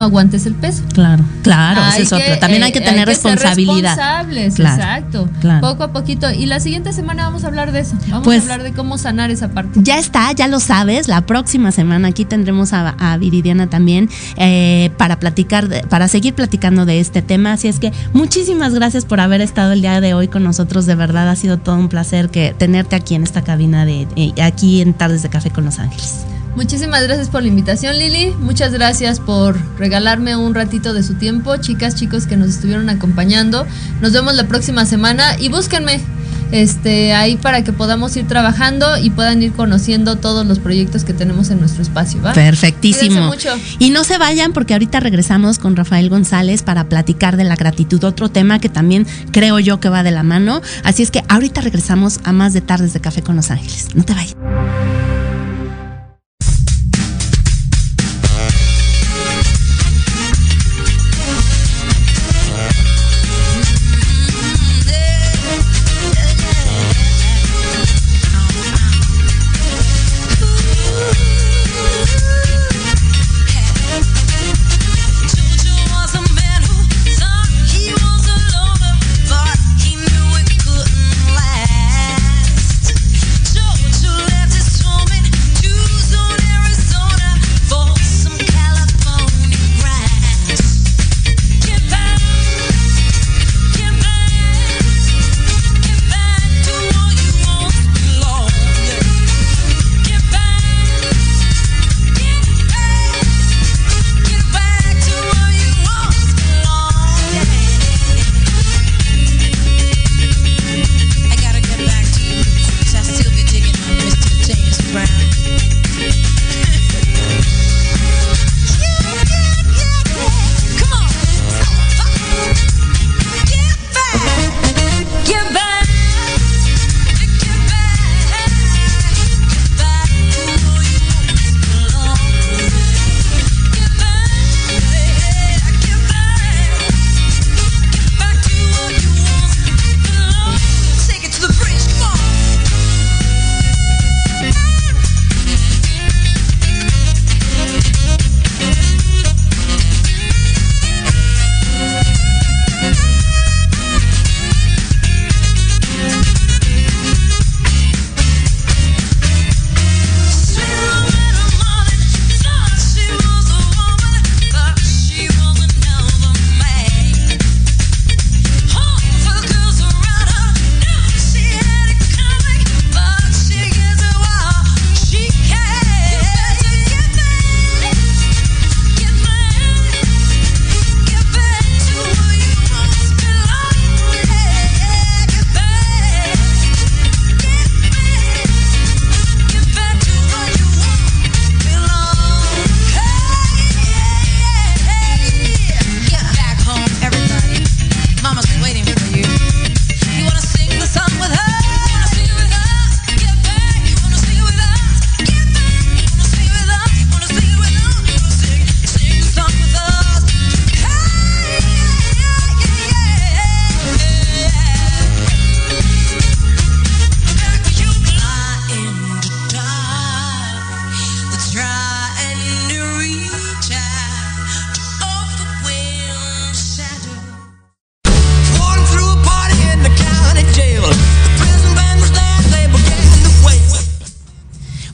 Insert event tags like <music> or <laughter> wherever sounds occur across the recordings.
aguantes el peso. Claro, claro, eso es otro. También hay que eh, tener responsabilidad. responsables, exacto. Poco a poquito. Y la siguiente semana vamos a hablar de eso. Vamos a pues hablar de cómo sanar esa parte. Ya está, ya lo sabes. La próxima semana aquí tendremos a, Viridiana también eh, para platicar, para seguir platicando de este tema. Así es que muchísimas gracias por haber estado el día de hoy con nosotros. De verdad ha sido todo un placer que tenerte aquí en esta cabina de eh, aquí en Tardes de Café con Los Ángeles. Muchísimas gracias por la invitación, Lili. Muchas gracias por regalarme un ratito de su tiempo. Chicas, chicos que nos estuvieron acompañando. Nos vemos la próxima semana y búsquenme este, ahí para que podamos ir trabajando y puedan ir conociendo todos los proyectos que tenemos en nuestro espacio. ¿va? Perfectísimo. Y no se vayan porque ahorita regresamos con Rafael González para platicar de la gratitud, otro tema que también creo yo que va de la mano. Así es que ahorita regresamos a más de tardes de café con Los Ángeles. No te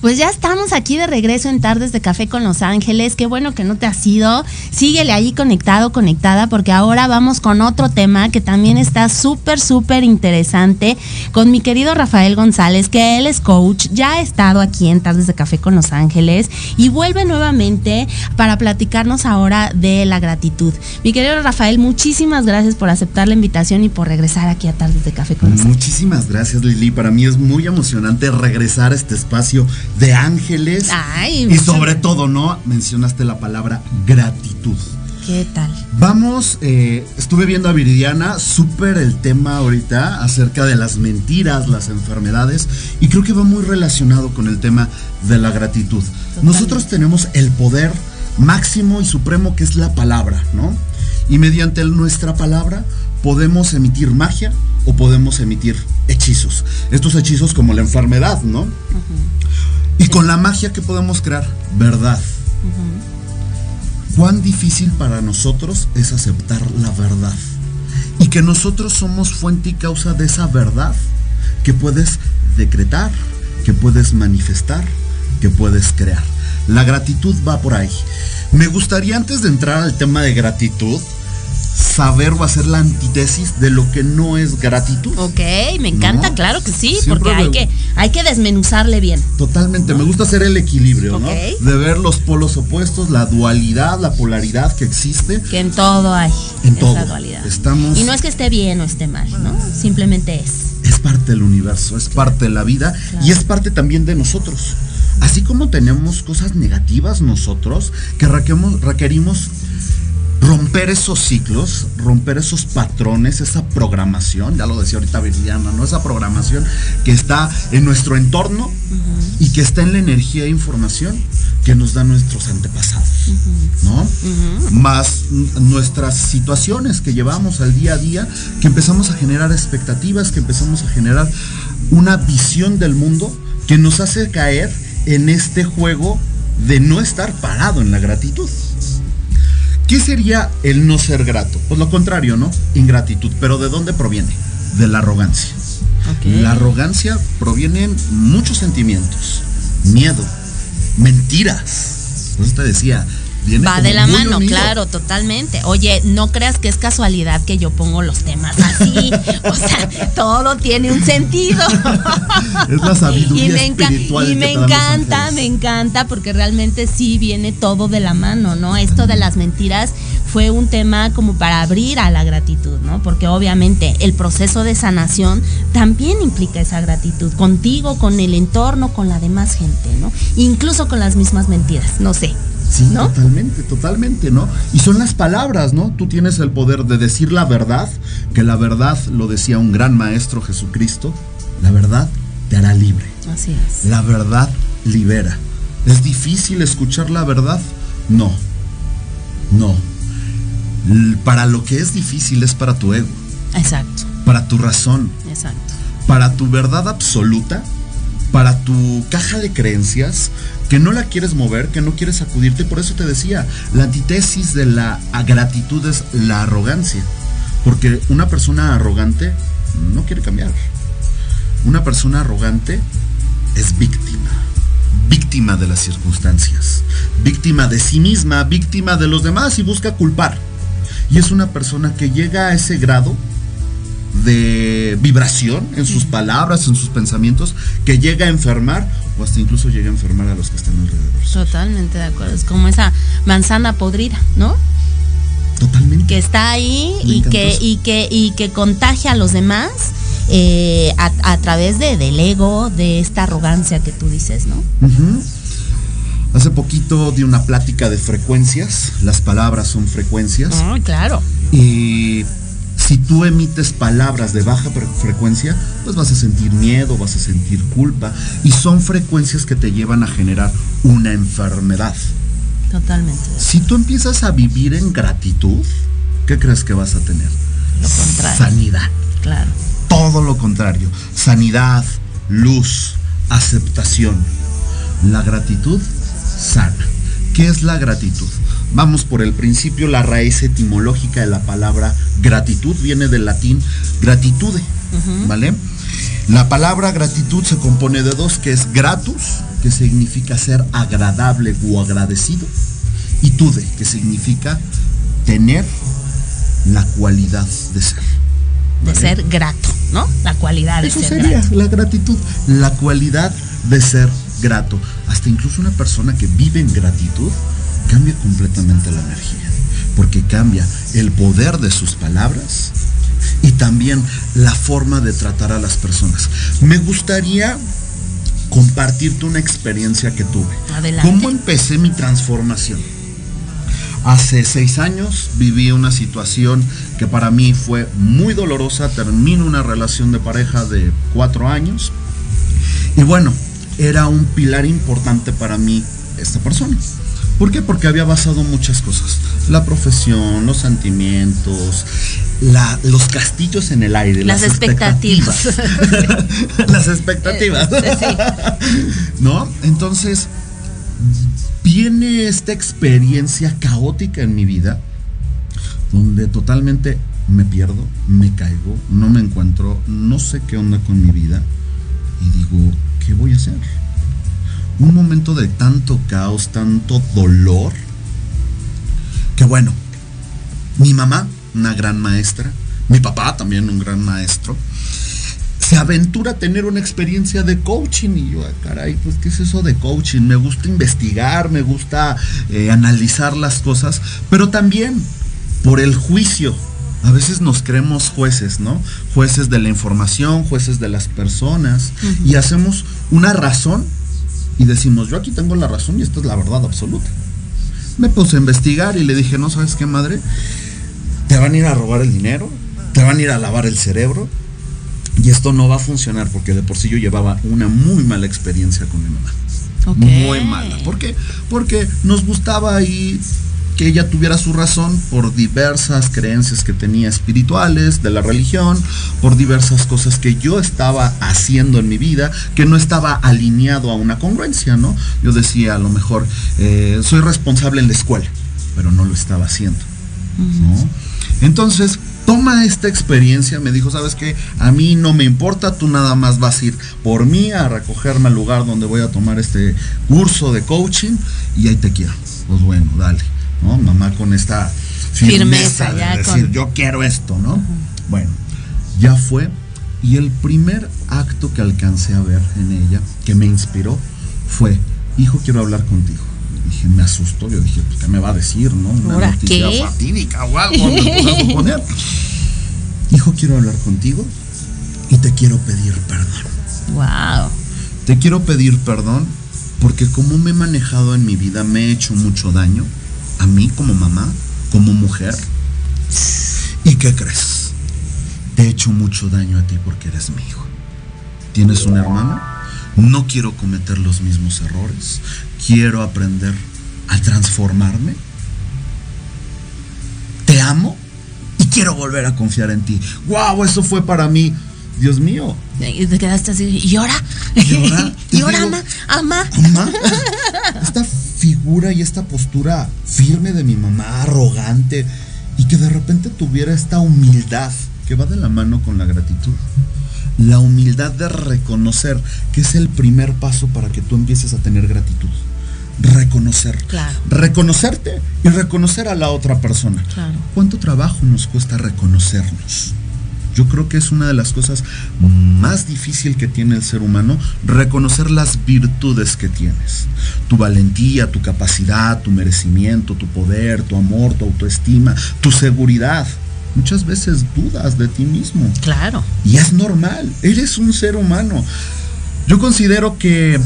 vayas. aquí de regreso en Tardes de Café con Los Ángeles. Qué bueno que no te has ido. Síguele ahí conectado, conectada, porque ahora vamos con otro tema que también está súper, súper interesante con mi querido Rafael González, que él es coach, ya ha estado aquí en Tardes de Café con Los Ángeles y vuelve nuevamente para platicarnos ahora de la gratitud. Mi querido Rafael, muchísimas gracias por aceptar la invitación y por regresar aquí a Tardes de Café con Los Ángeles. Muchísimas gracias, Lili. Para mí es muy emocionante regresar a este espacio de ángeles y sobre todo, ¿no? Mencionaste la palabra gratitud. ¿Qué tal? Vamos, eh, estuve viendo a Viridiana, súper el tema ahorita acerca de las mentiras, las enfermedades, y creo que va muy relacionado con el tema de la gratitud. Nosotros tenemos el poder máximo y supremo que es la palabra, ¿no? Y mediante nuestra palabra podemos emitir magia o podemos emitir hechizos. Estos hechizos como la enfermedad, ¿no? Y con la magia que podemos crear, verdad. cuán difícil para nosotros es aceptar la verdad. Y que nosotros somos fuente y causa de esa verdad que puedes decretar, que puedes manifestar, que puedes crear. La gratitud va por ahí. Me gustaría antes de entrar al tema de gratitud, saber o hacer la antítesis de lo que no es gratitud. Ok, me encanta, ¿No? claro que sí, Siempre porque hay que, hay que desmenuzarle bien. Totalmente, me gusta hacer el equilibrio, ¿no? De ver los polos opuestos, la dualidad, la polaridad que existe. Que en todo hay En esa todo. dualidad. Estamos- Y no es que esté bien o esté mal, ¿no? Simplemente es. Es parte del universo, es parte de la vida Claro. y es parte también de nosotros. Así como tenemos cosas negativas nosotros, que requerimos romper esos ciclos, romper esos patrones, esa programación, ya lo decía ahorita Viridiana, ¿no? Esa programación que está en nuestro entorno y que está en la energía e información que nos dan nuestros antepasados, ¿no? Más nuestras situaciones que llevamos al día a día, que empezamos a generar expectativas, que empezamos a generar una visión del mundo que nos hace caer en este juego de no estar parado en la gratitud. ¿Qué sería el no ser grato? Pues lo contrario, ¿no? Ingratitud. ¿Pero de dónde proviene? De la arrogancia. La arrogancia proviene en muchos sentimientos. Miedo, mentiras. Eso te decía, viene Va de la mano, unido. claro, totalmente. Oye, no creas que es casualidad que yo pongo los temas así. <laughs> o sea, todo tiene un sentido. <laughs> Es la sabiduría y me, espiritual y me encanta, me encanta, porque realmente sí viene todo de la mano, ¿no? Esto de las mentiras fue un tema como para abrir a la gratitud, ¿no? Porque obviamente el proceso de sanación también implica esa gratitud, contigo, con el entorno, con la demás gente, ¿no? Incluso con las mismas mentiras, no sé. Sí, ¿no? totalmente, totalmente, ¿no? Y son las palabras, ¿no? Tú tienes el poder de decir la verdad, que la verdad, lo decía un gran maestro Jesucristo, la verdad te hará libre. Así es. La verdad libera. ¿Es difícil escuchar la verdad? No. No. Para lo que es difícil es para tu ego, Exacto, para tu razón, exacto. para tu verdad absoluta, para tu caja de creencias, que no la quieres mover, que no quieres sacudirte. Por eso te decía, la antítesis de la gratitud es la arrogancia. Porque una persona arrogante no quiere cambiar. Una persona arrogante es víctima. Víctima de las circunstancias. Víctima de sí misma, víctima de los demás y busca culpar. Y es una persona que llega a ese grado de vibración en sus palabras, en sus pensamientos, que llega a enfermar o hasta incluso llega a enfermar a los que están alrededor. Totalmente de acuerdo. Es como esa manzana podrida, ¿no? Totalmente. que está ahí y que, y que y que contagia a los demás eh, a, a través de, del ego, de esta arrogancia que tú dices, ¿no? Hace poquito di una plática de frecuencias. Las palabras son frecuencias. Ay, claro. Y si tú emites palabras de baja fre- frecuencia, pues vas a sentir miedo, vas a sentir culpa. Y son frecuencias que te llevan a generar una enfermedad. Totalmente. Si tú empiezas a vivir en gratitud, ¿qué crees que vas a tener? Lo contrario. Sanidad. Claro. Todo lo contrario. Sanidad, luz, aceptación. La gratitud sana. ¿Qué es la gratitud? Vamos por el principio, la raíz etimológica de la palabra gratitud viene del latín gratitude, ¿vale? La palabra gratitud se compone de dos, que es gratus, que significa ser agradable o agradecido, y tude, que significa tener la cualidad de ser. De ser grato, ¿no? La cualidad de Eso ser sería grato. la gratitud, la cualidad de ser grato. Hasta incluso una persona que vive en gratitud cambia completamente la energía, porque cambia el poder de sus palabras y también la forma de tratar a las personas. Me gustaría compartirte una experiencia que tuve. Adelante. ¿Cómo empecé mi transformación? Hace seis años viví una situación que para mí fue muy dolorosa. Termino una relación de pareja de cuatro años. Y bueno, era un pilar importante para mí esta persona. ¿Por qué? Porque había basado muchas cosas. La profesión, los sentimientos, la- los castillos en el aire. Las expectativas. <laughs> las expectativas. Eh, sí. <laughs> ¿No? Entonces, viene esta experiencia caótica en mi vida, donde totalmente me pierdo, me caigo, no me encuentro, no sé qué onda con mi vida y digo, ¿qué voy a hacer? Un momento de tanto caos, tanto dolor, que bueno, mi mamá, una gran maestra, mi papá también un gran maestro, se aventura a tener una experiencia de coaching y yo, ah, caray, pues ¿qué es eso de coaching? Me gusta investigar, me gusta eh, analizar las cosas, pero también por el juicio. A veces nos creemos jueces, ¿no? Jueces de la información, jueces de las personas y hacemos una razón y decimos, yo aquí tengo la razón y esta es la verdad absoluta. Me puse a investigar y le dije, no sabes qué madre, te van a ir a robar el dinero, te van a ir a lavar el cerebro, y esto no va a funcionar porque de por sí yo llevaba una muy mala experiencia con mi mamá. Muy mala. ¿Por qué? Porque nos gustaba ahí que ella tuviera su razón por diversas creencias que tenía espirituales, de la religión, por diversas cosas que yo estaba haciendo en mi vida, que no estaba alineado a una congruencia, ¿no? Yo decía, a lo mejor, eh, soy responsable en la escuela, pero no lo estaba haciendo, ¿no? Entonces, toma esta experiencia, me dijo, sabes qué, a mí no me importa, tú nada más vas a ir por mí a recogerme al lugar donde voy a tomar este curso de coaching y ahí te quiero. Pues bueno, dale, ¿no? Mamá con esta firmeza, de decir, yo quiero esto, ¿no? Bueno, ya fue. Y el primer acto que alcancé a ver en ella, que me inspiró, fue, hijo, quiero hablar contigo dije, me asustó. Yo dije, pues, ¿qué me va a decir, no? Una noticia qué? fatídica o algo, me <laughs> poner. Hijo, quiero hablar contigo y te quiero pedir perdón. Wow. Te quiero pedir perdón porque como me he manejado en mi vida, me he hecho mucho daño a mí como mamá, como mujer. ¿Y qué crees? Te he hecho mucho daño a ti porque eres mi hijo. ¿Tienes un hermano? No quiero cometer los mismos errores quiero aprender a transformarme. Te amo y quiero volver a confiar en ti. ¡Wow! Eso fue para mí. Dios mío. Y te quedaste así. ¿Y ahora? ¿Y ahora? <laughs> ama? ¿Ama? ¿Ama? <laughs> Esta figura y esta postura firme de mi mamá, arrogante, y que de repente tuviera esta humildad que va de la mano con la gratitud la humildad de reconocer que es el primer paso para que tú empieces a tener gratitud reconocer. Reconocerte y reconocer a la otra persona. ¿Cuánto trabajo nos cuesta reconocernos? Yo creo que es una de las cosas más difíciles que tiene el ser humano, reconocer las virtudes que tienes. Tu valentía, tu capacidad, tu merecimiento, tu poder, tu amor, tu autoestima, tu seguridad. Muchas veces dudas de ti mismo. Claro. Y es normal, eres un ser humano. Yo considero que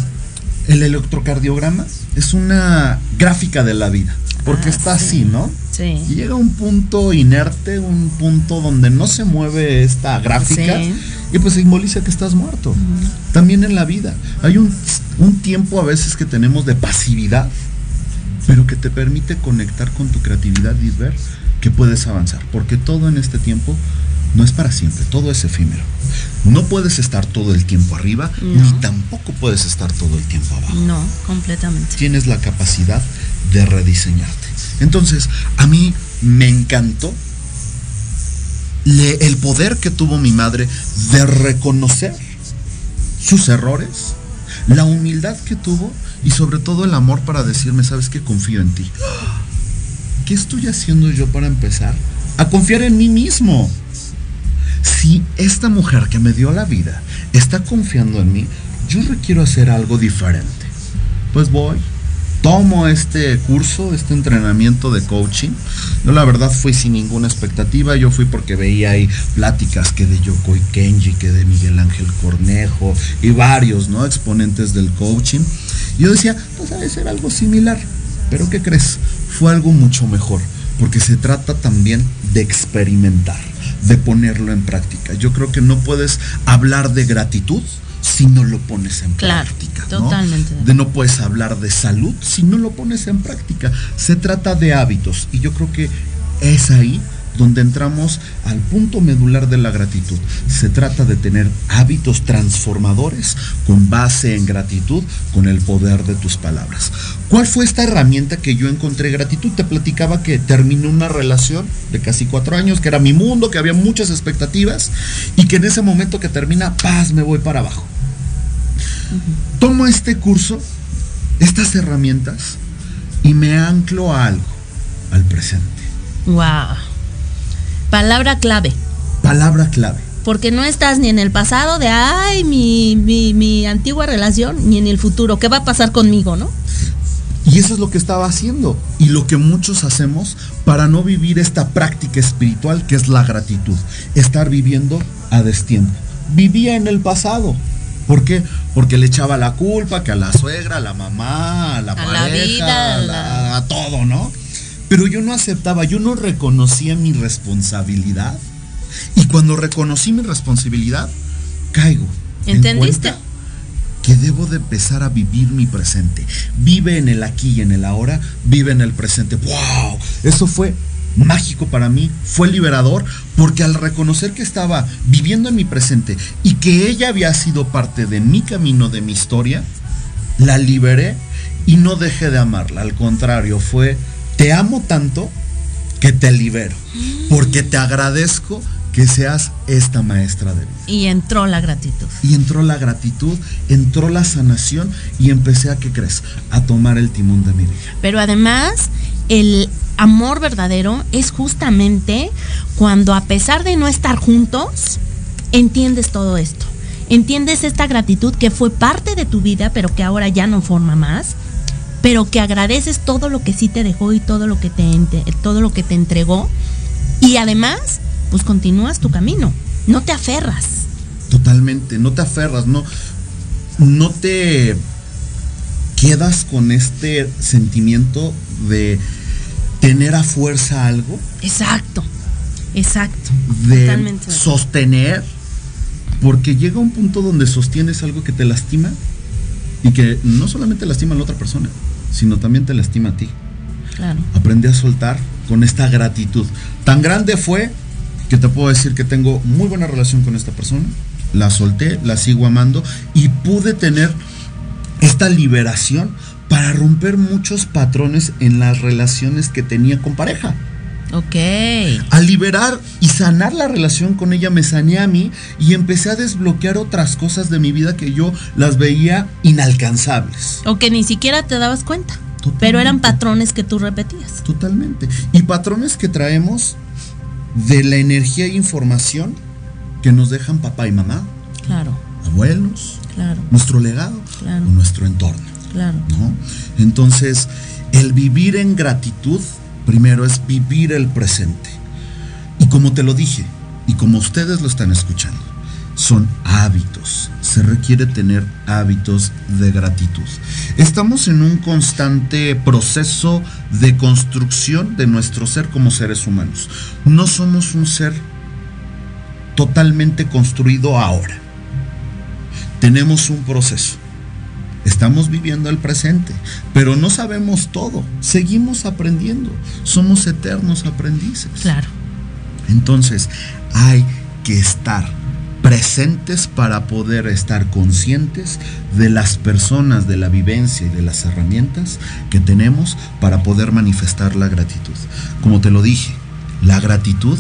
el electrocardiograma es una gráfica de la vida, porque ah, está así, ¿no? Sí. Y llega un punto inerte, un punto donde no se mueve esta gráfica y pues simboliza que estás muerto. También en la vida hay un, un tiempo a veces que tenemos de pasividad, pero que te permite conectar con tu creatividad y ver que puedes avanzar, porque todo en este tiempo no es para siempre, todo es efímero. No puedes estar todo el tiempo arriba, ni tampoco puedes estar todo el tiempo abajo. No, completamente. Tienes la capacidad de rediseñarte. Entonces, a mí me encantó el poder que tuvo mi madre de reconocer sus errores, la humildad que tuvo y sobre todo el amor para decirme, sabes que confío en ti. ¿Qué estoy haciendo yo para empezar? A confiar en mí mismo si esta mujer que me dio la vida está confiando en mí, yo requiero hacer algo diferente. Pues voy, tomo este curso, este entrenamiento de coaching. Yo la verdad fui sin ninguna expectativa, yo fui porque veía ahí pláticas que de Yokoi Kenji, que de Miguel Ángel Cornejo y varios, ¿no? Exponentes del coaching. Yo decía, pues debe ser algo similar. Pero ¿qué crees? Fue algo mucho mejor, porque se trata también de experimentar de ponerlo en práctica. Yo creo que no puedes hablar de gratitud si no lo pones en práctica. Totalmente. De no puedes hablar de salud si no lo pones en práctica. Se trata de hábitos y yo creo que es ahí donde entramos al punto medular de la gratitud. Se trata de tener hábitos transformadores con base en gratitud, con el poder de tus palabras. ¿Cuál fue esta herramienta que yo encontré gratitud? Te platicaba que terminé una relación de casi cuatro años, que era mi mundo, que había muchas expectativas y que en ese momento que termina, paz, me voy para abajo. Tomo este curso, estas herramientas, y me anclo a algo, al presente. Wow. Palabra clave. Palabra clave. Porque no estás ni en el pasado de, ay, mi, mi, mi antigua relación, ni en el futuro. ¿Qué va a pasar conmigo, no? Y eso es lo que estaba haciendo y lo que muchos hacemos para no vivir esta práctica espiritual que es la gratitud, estar viviendo a destiempo. Vivía en el pasado. ¿Por qué? Porque le echaba la culpa que a la suegra, a la mamá, a la pareja, a, la- a todo, ¿no? Pero yo no aceptaba, yo no reconocía mi responsabilidad. Y cuando reconocí mi responsabilidad, caigo. en ¿Entendiste? que debo de empezar a vivir mi presente. Vive en el aquí y en el ahora, vive en el presente. ¡Wow! Eso fue mágico para mí, fue liberador, porque al reconocer que estaba viviendo en mi presente y que ella había sido parte de mi camino, de mi historia, la liberé y no dejé de amarla. Al contrario, fue, te amo tanto que te libero, porque te agradezco que seas esta maestra de vida. Y entró la gratitud. Y entró la gratitud, entró la sanación y empecé a, ¿qué crees? A tomar el timón de mi vida. Pero además, el amor verdadero es justamente cuando a pesar de no estar juntos, entiendes todo esto. Entiendes esta gratitud que fue parte de tu vida, pero que ahora ya no forma más, pero que agradeces todo lo que sí te dejó y todo lo que te, todo lo que te entregó. Y además, pues continúas tu camino. No te aferras. Totalmente, no te aferras, no, no te quedas con este sentimiento de tener a fuerza algo, Exacto. Exacto. de Totalmente. sostener, porque llega un punto donde sostienes algo que te lastima y que no solamente lastima a la otra persona, sino también te lastima a ti. Claro. aprendí a soltar con esta gratitud. Tan grande fue que te puedo decir que tengo muy buena relación con esta persona. La solté, la sigo amando y pude tener esta liberación para romper muchos patrones en las relaciones que tenía con pareja. Ok. Al liberar y sanar la relación con ella me sané a mí y empecé a desbloquear otras cosas de mi vida que yo las veía inalcanzables. O que ni siquiera te dabas cuenta. Totalmente. Pero eran patrones que tú repetías. Totalmente. Y patrones que traemos de la energía e información que nos dejan papá y mamá, Claro, abuelos, claro, nuestro legado Claro. o nuestro entorno, claro. ¿no? Entonces, el vivir en gratitud, primero es vivir el presente. Y como te lo dije, y como ustedes lo están escuchando, son hábitos. Se requiere tener hábitos de gratitud. Estamos en un constante proceso de construcción de nuestro ser como seres humanos. No somos un ser totalmente construido ahora. Tenemos un proceso. Estamos viviendo el presente, pero no sabemos todo. Seguimos aprendiendo. Somos eternos aprendices. Claro. Entonces, hay que estar presentes para poder estar conscientes de las personas, de la vivencia y de las herramientas que tenemos para poder manifestar la gratitud. Como te lo dije, la gratitud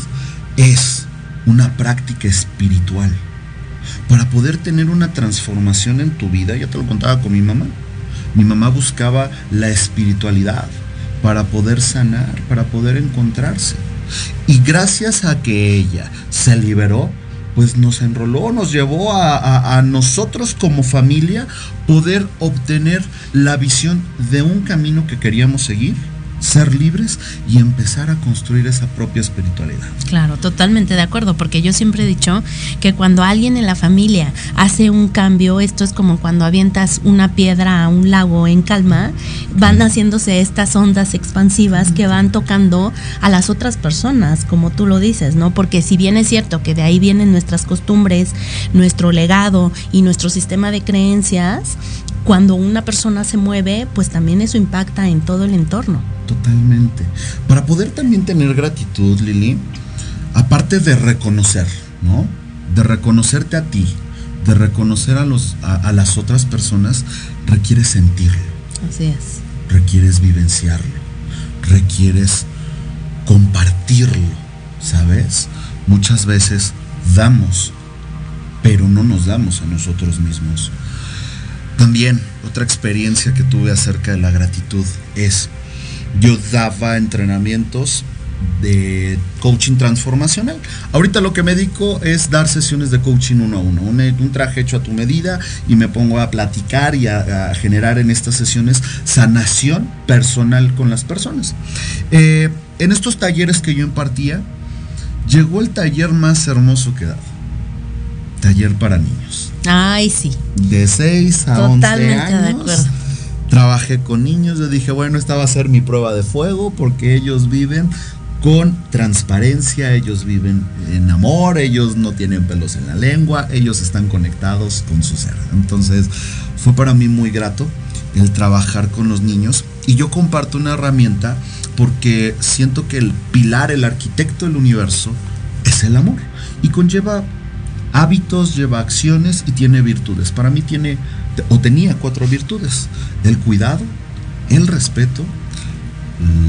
es una práctica espiritual. Para poder tener una transformación en tu vida, ya te lo contaba con mi mamá. Mi mamá buscaba la espiritualidad para poder sanar, para poder encontrarse. Y gracias a que ella se liberó, pues nos enroló, nos llevó a, a- nosotros como familia poder obtener la visión de un camino que queríamos seguir, ser libres y empezar a construir esa propia espiritualidad. Claro, totalmente de acuerdo, porque yo siempre he dicho que cuando alguien en la familia hace un cambio, esto es como cuando avientas una piedra a un lago en calma, van haciéndose estas ondas expansivas que van tocando a las otras personas, como tú lo dices, ¿no? Porque si bien es cierto que de ahí vienen nuestras costumbres, nuestro legado y nuestro sistema de creencias, cuando una persona se mueve, pues también eso impacta en todo el entorno. Totalmente. Para poder también tener gratitud, Lili, aparte de reconocer, ¿no? De reconocerte a ti, de reconocer a, los, a, las otras personas, requieres sentirlo. Así es. Requieres vivenciarlo, requieres compartirlo, ¿sabes? Muchas veces damos, pero no nos damos a nosotros mismos. También otra experiencia que tuve acerca de la gratitud es, yo daba entrenamientos de coaching transformacional. Ahorita lo que me dedico es dar sesiones de coaching uno a uno, un, traje hecho a tu medida y me pongo a platicar y a, generar en estas sesiones sanación personal con las personas. Eh, en estos talleres que yo impartía, llegó el taller más hermoso que he dado. Taller para niños. Ay, sí. De 6 a 11 años. De acuerdo. Trabajé con niños, yo dije, bueno, esta va a ser mi prueba de fuego porque ellos viven con transparencia, ellos viven en amor, ellos no tienen pelos en la lengua, ellos están conectados con su ser. Entonces fue para mí muy grato el trabajar con los niños y yo comparto una herramienta porque siento que el pilar, el arquitecto del universo es el amor y conlleva hábitos, lleva acciones y tiene virtudes. Para mí tiene o tenía cuatro virtudes, el cuidado, el respeto,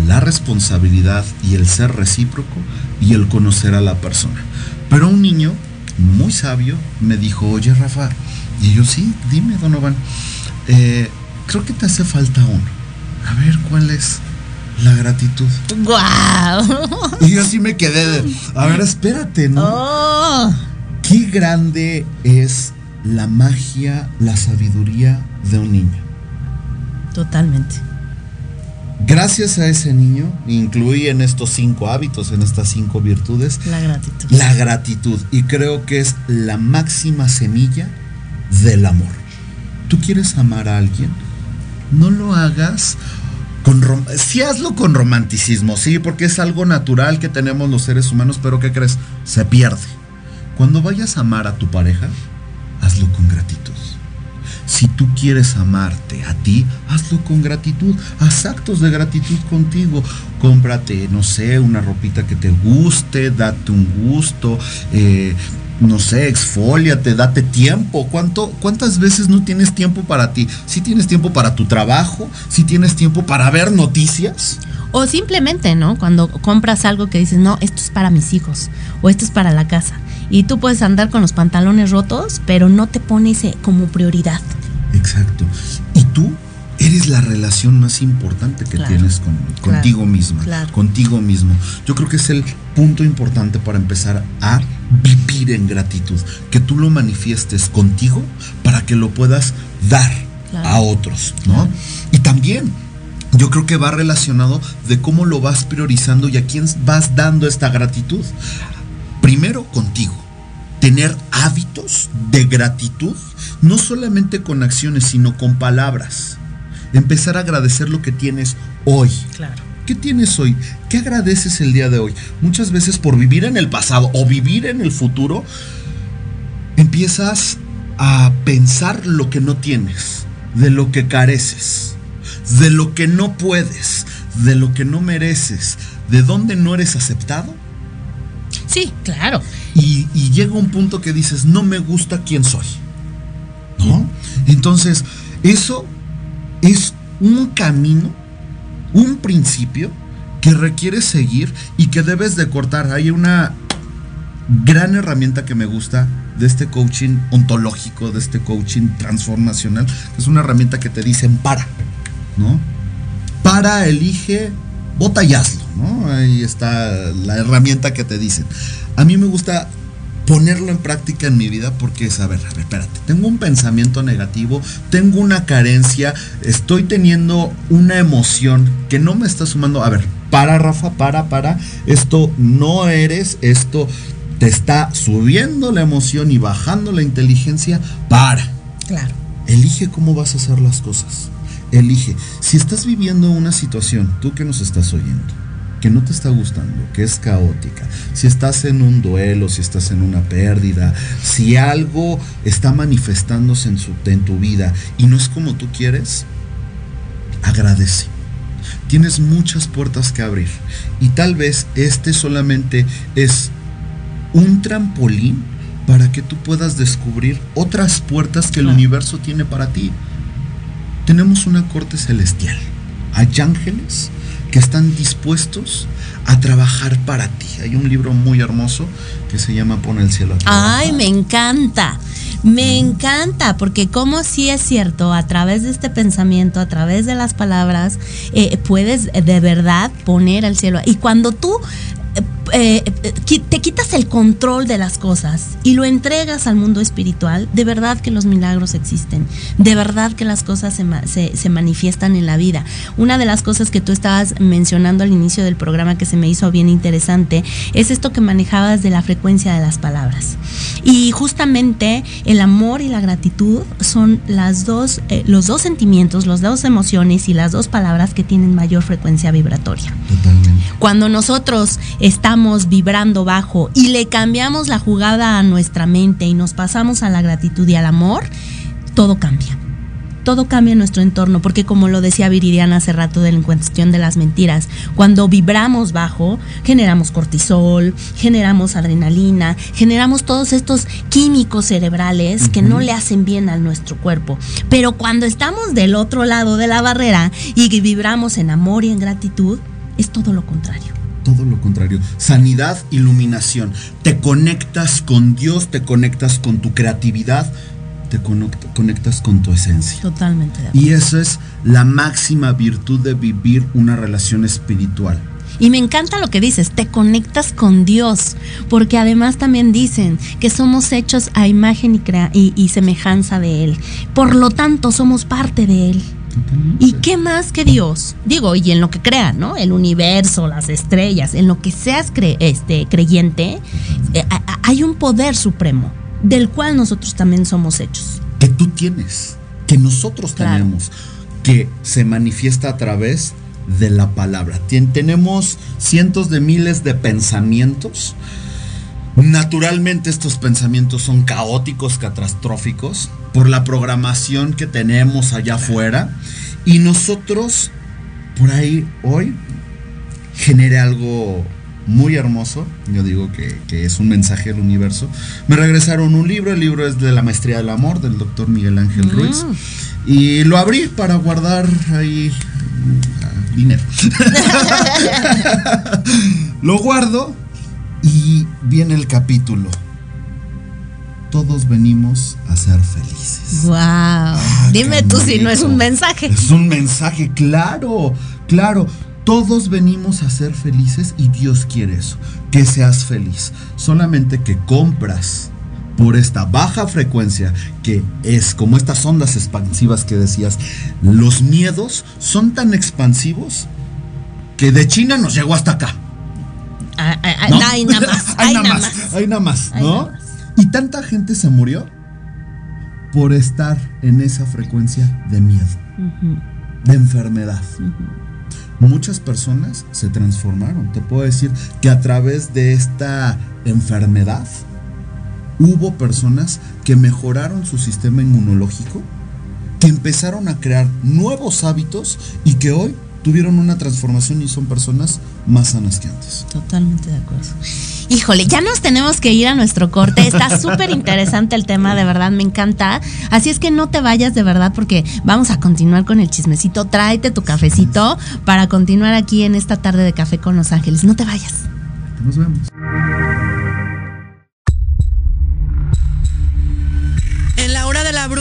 la responsabilidad y el ser recíproco y el conocer a la persona. Pero un niño muy sabio me dijo, oye Rafa, y yo sí, dime Donovan, eh, creo que te hace falta uno. A ver, ¿cuál es? La gratitud. ¡Guau! Y yo así me quedé de, a ver, espérate, ¿no? Oh. Qué grande es la magia, la sabiduría de un niño. Totalmente. Gracias a ese niño, incluí en estos cinco hábitos, en estas cinco virtudes, la gratitud. La gratitud. Y creo que es la máxima semilla del amor. ¿Tú quieres amar a alguien? No lo hagas con sí hazlo con romanticismo, sí, porque es algo natural que tenemos los seres humanos, pero ¿qué crees? Se pierde. Cuando vayas a amar a tu pareja, hazlo con gratitud. Si tú quieres amarte a ti, hazlo con gratitud. Haz actos de gratitud contigo. Cómprate, no sé, una ropita que te guste, date un gusto. Eh, no sé, exfoliate, date tiempo. ¿Cuánto, ¿Cuántas veces no tienes tiempo para ti? Si tienes tiempo para tu trabajo, si tienes tiempo para ver noticias. O simplemente, ¿no? Cuando compras algo que dices, no, esto es para mis hijos o esto es para la casa. Y tú puedes andar con los pantalones rotos, pero no te pones como prioridad. Exacto. Y tú eres la relación más importante que tienes con, contigo misma, contigo mismo. Yo creo que es el punto importante para empezar a vivir en gratitud, que tú lo manifiestes contigo para que lo puedas dar a otros, ¿no? Y también yo creo que va relacionado de cómo lo vas priorizando y a quién vas dando esta gratitud. Primero contigo tener hábitos de gratitud, no solamente con acciones, sino con palabras. Empezar a agradecer lo que tienes hoy. Claro. ¿Qué tienes hoy? ¿Qué agradeces el día de hoy? Muchas veces por vivir en el pasado o vivir en el futuro, empiezas a pensar lo que no tienes, de lo que careces, de lo que no puedes, de lo que no mereces, de dónde no eres aceptado Sí, claro. Y, llega un punto que dices, no me gusta quién soy. ¿No? Entonces, eso es un camino, un principio que requiere seguir y que debes de cortar. Hay una gran herramienta que me gusta de este coaching ontológico, de este coaching transformacional, es una herramienta que te dicen para, ¿no? Para, elige, bota y hazlo. Ahí está la herramienta que te dicen. A mí me gusta ponerlo en práctica en mi vida porque es, a ver, a ver, espérate, tengo un pensamiento negativo, tengo una carencia, estoy teniendo una emoción que no me está sumando. A ver, para Rafa, para, para, esto no eres, esto te está subiendo la emoción y bajando la inteligencia, para. Claro. Elige cómo vas a hacer las cosas. Elige. Si estás viviendo una situación, tú que nos estás oyendo, que no te está gustando, que es caótica, si estás en un duelo, si estás en una pérdida, si algo está manifestándose en, su, en tu vida y no es como tú quieres, agradece. Tienes muchas puertas que abrir y tal vez este solamente es un trampolín para que tú puedas descubrir otras puertas que el universo tiene para ti. Tenemos una corte celestial. Hay ángeles que están dispuestos a trabajar para ti. Hay un libro muy hermoso que se llama Pon el cielo a Ay, me encanta. Me encanta, porque como sí es cierto, a través de este pensamiento, a través de las palabras, eh, puedes de verdad poner al cielo. Y cuando tú eh, eh, te quitas el control de las cosas y lo entregas al mundo espiritual, de verdad que los milagros existen, de verdad que las cosas se, se, manifiestan en la vida. Una de las cosas que tú estabas mencionando al inicio del programa que se me hizo bien interesante es esto que manejabas de la frecuencia de las palabras. Y justamente el amor y la gratitud son las dos, eh, los dos sentimientos, las dos emociones y las dos palabras que tienen mayor frecuencia vibratoria. Totalmente. Cuando nosotros estamos vibrando bajo y le cambiamos la jugada a nuestra mente y nos pasamos a la gratitud y al amor, todo cambia. Todo cambia en nuestro entorno, porque como lo decía Viridiana hace rato de la cuestión de las mentiras, cuando vibramos bajo, generamos cortisol, generamos adrenalina, generamos todos estos químicos cerebrales que no le hacen bien a nuestro cuerpo. Pero cuando estamos del otro lado de la barrera y vibramos en amor y en gratitud, es todo lo contrario todo lo contrario. Sanidad, iluminación. Te conectas con Dios, te conectas con tu creatividad, te conectas con tu esencia. Totalmente. y eso es la máxima virtud de vivir una relación espiritual. Y me encanta lo que dices, te conectas con Dios, porque además también dicen que somos hechos a imagen y, y semejanza de Él. Por lo tanto, somos parte de Él. ¿Y qué más que Dios? Digo, y en lo que crean, ¿no? El universo, las estrellas, en lo que seas este, creyente, eh, hay un poder supremo del cual nosotros también somos hechos. Que tú tienes, que nosotros tenemos, que se manifiesta a través de la palabra. tenemos cientos de miles de pensamientos. Naturalmente estos pensamientos son caóticos, catastróficos, por la programación que tenemos allá afuera. Y nosotros, por ahí, hoy, genere algo muy hermoso. Yo digo que, es un mensaje del universo. Me regresaron un libro, el libro es de la maestría del amor del doctor Miguel Ángel mm. Ruiz. Y lo abrí para guardar ahí ah, dinero. <laughs> <laughs> lo guardo y viene el capítulo todos venimos a ser felices. ¡Wow! Ah, Dime tú si no es un mensaje. Es un mensaje, claro, claro. Todos venimos a ser felices y Dios quiere eso, que seas feliz. Solamente que compras por esta baja frecuencia que es como estas ondas expansivas que decías, los miedos son tan expansivos que de China nos llegó hasta acá. Ah, ah, hay nada <laughs> más. hay, nada más. Hay nada más, ¿no? Y tanta gente se murió por estar en esa frecuencia de miedo, de enfermedad. Muchas personas se transformaron. Te puedo decir que a través de esta enfermedad hubo personas que mejoraron su sistema inmunológico, que empezaron a crear nuevos hábitos y que hoy tuvieron una transformación y son personas más sanas que antes. Totalmente de acuerdo. Híjole, ya nos tenemos que ir a nuestro corte. Está <laughs> súper interesante el tema, de verdad, me encanta. Así es que no te vayas de verdad porque vamos a continuar con el chismecito. Tráete tu cafecito para continuar aquí en esta tarde de café con Los Ángeles. No te vayas. Nos vemos.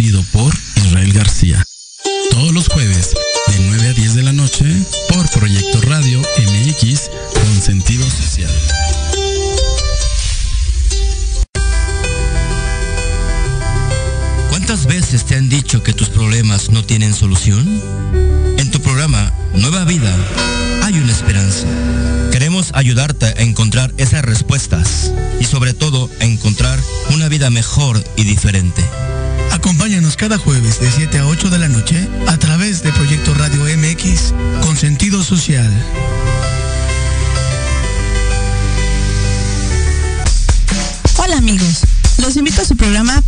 Conducido por Israel García. Todos los jueves, de 9 a 10 de la noche, por Proyecto Radio MX con sentido social. ¿Cuántas veces te han dicho que tus problemas no tienen solución? En tu programa Nueva Vida hay una esperanza. Queremos ayudarte a encontrar esas respuestas y sobre todo a encontrar una vida mejor y diferente. Acompáñanos cada jueves de 7 a 8 de la noche a través de Proyecto Radio MX con sentido social. Hola amigos, los invito a su programa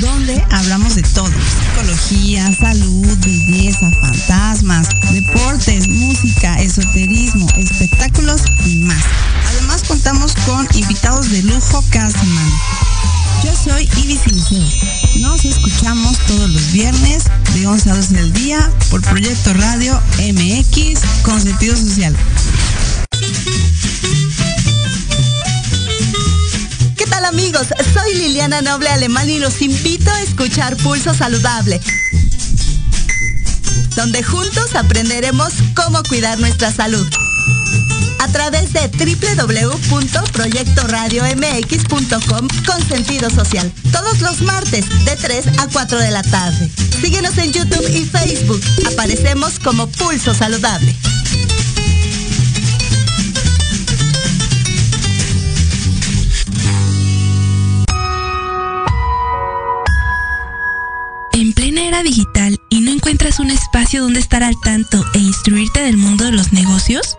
donde hablamos de todo. Psicología, salud, belleza, fantasmas, deportes, música, esoterismo, espectáculos y más. Además contamos con invitados de lujo cada semana. Yo soy Ibis Liceo. Nos escuchamos todos los viernes de 11 a 12 del día por Proyecto Radio MX con sentido social. ¿Qué tal amigos? Soy Liliana Noble Alemán y los invito a escuchar Pulso Saludable, donde juntos aprenderemos cómo cuidar nuestra salud a través de www.proyectoradiomx.com con sentido social. Todos los martes de 3 a 4 de la tarde. Síguenos en YouTube y Facebook. Aparecemos como Pulso Saludable. En plena era digital y no encuentras un espacio donde estar al tanto e instruirte del mundo de los negocios?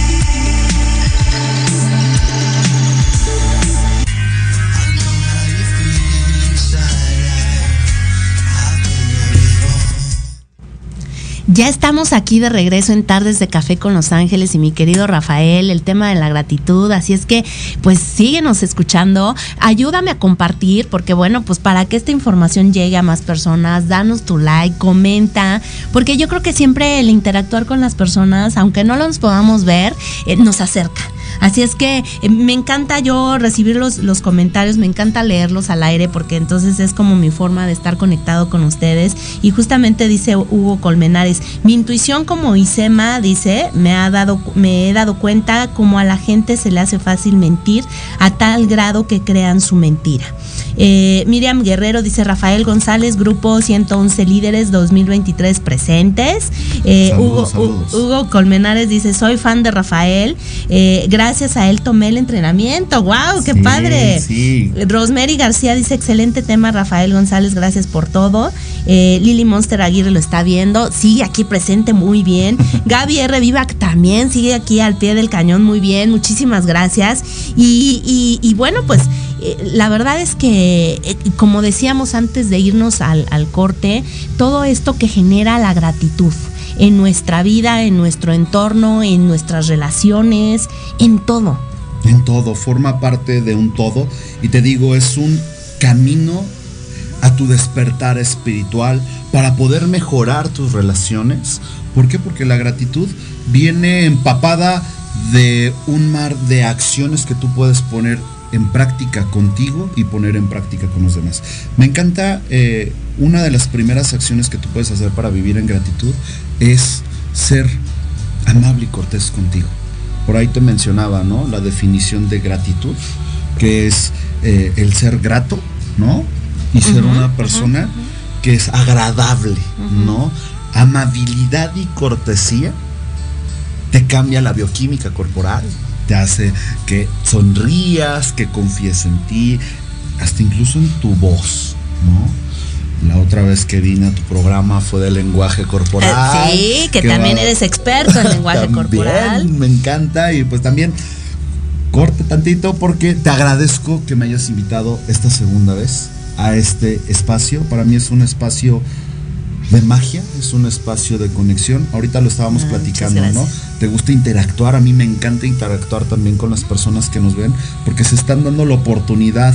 Ya estamos aquí de regreso en Tardes de Café con Los Ángeles y mi querido Rafael, el tema de la gratitud, así es que pues síguenos escuchando, ayúdame a compartir porque bueno, pues para que esta información llegue a más personas, danos tu like, comenta, porque yo creo que siempre el interactuar con las personas, aunque no los podamos ver, eh, nos acerca. Así es que eh, me encanta yo recibir los, los comentarios, me encanta leerlos al aire porque entonces es como mi forma de estar conectado con ustedes. Y justamente dice Hugo Colmenares, mi intuición como Isema dice, me, ha dado, me he dado cuenta como a la gente se le hace fácil mentir a tal grado que crean su mentira. Eh, Miriam Guerrero dice Rafael González, grupo 111 líderes 2023 presentes. Eh, Saludos, Hugo, saludos. Hugo Colmenares dice, soy fan de Rafael. Eh, gracias a él tomé el entrenamiento. ¡Wow! ¡Qué Sí, padre! sí. Rosemary García dice, excelente tema, Rafael González, gracias por todo. Eh, Lili Monster Aguirre lo está viendo, sigue aquí presente muy bien. <laughs> Gaby R. Vivac también sigue aquí al pie del cañón muy bien, muchísimas gracias. Y, y- y bueno, pues eh, la verdad es que, eh, como decíamos antes de irnos al, al corte, todo esto que genera la gratitud en nuestra vida, en nuestro entorno, en nuestras relaciones, en todo. En todo, forma parte de un todo. Y te digo, es un camino a tu despertar espiritual para poder mejorar tus relaciones. ¿Por qué? Porque la gratitud viene empapada de un mar de acciones que tú puedes poner en práctica contigo y poner en práctica con los demás. Me encanta, eh, una de las primeras acciones que tú puedes hacer para vivir en gratitud es ser amable y cortés contigo. Por ahí te mencionaba, ¿no? La definición de gratitud, que es eh, el ser grato, ¿no? Y ser una persona que es agradable, ¿no? Amabilidad y cortesía te cambia la bioquímica corporal, te hace que sonrías, que confíes en ti, hasta incluso en tu voz, ¿no? La otra vez que vine a tu programa fue de lenguaje corporal. Eh, sí, que también va- eres experto en lenguaje <laughs> También, corporal. Me encanta y pues también corte tantito porque te agradezco que me hayas invitado esta segunda vez a este espacio. Para mí es un espacio de magia, es un espacio de conexión. Ahorita lo estábamos Ah, platicando, ¿no? Te gusta interactuar, a mí me encanta interactuar también con las personas que nos ven, porque se están dando la oportunidad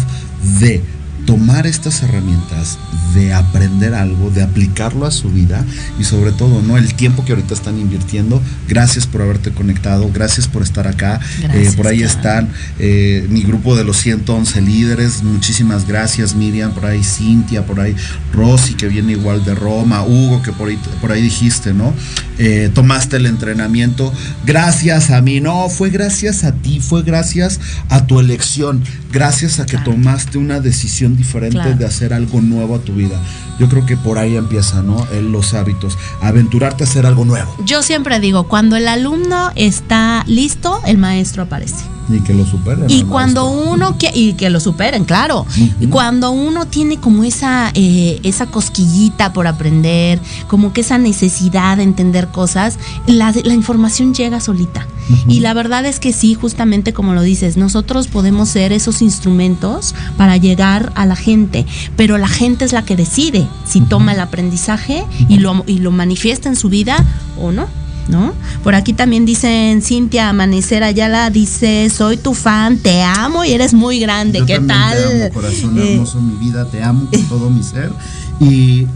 de tomar estas herramientas, de aprender algo, de aplicarlo a su vida y sobre todo, ¿no? El tiempo que ahorita están invirtiendo. Gracias por haberte conectado, gracias por estar acá. Gracias, Eh, por ahí claro. están eh, mi grupo de los 111 líderes. Muchísimas gracias, Miriam. Por ahí Cintia, por ahí Rosy, que viene igual de Roma. Hugo, que por ahí, por ahí dijiste, ¿no? Eh, tomaste el entrenamiento. Gracias a mí. No, fue gracias a ti, fue gracias a tu elección. Gracias a que Claro. tomaste una decisión diferente Claro. de hacer algo nuevo a tu vida. Yo creo que por ahí empieza, ¿no? Los hábitos. Aventurarte a hacer algo nuevo. Yo siempre digo, cuando el alumno está listo, el maestro aparece. Y que lo superen. Y cuando uno que y que lo superen, claro. Y cuando uno tiene como esa eh, esa cosquillita por aprender, como que esa necesidad de entender cosas, la, la información llega solita. Y la verdad es que sí, justamente como lo dices, nosotros podemos ser esos instrumentos para llegar a la gente, pero la gente es la que decide si toma el aprendizaje y lo, y lo manifiesta en su vida o no. ¿No? Por aquí también dicen Cintia Amanecer Ayala, dice, soy tu fan, te amo y eres muy grande. Yo ¿Qué tal? Te amo, corazón Eh, hermoso, mi vida, te amo con <laughs> todo mi ser. Y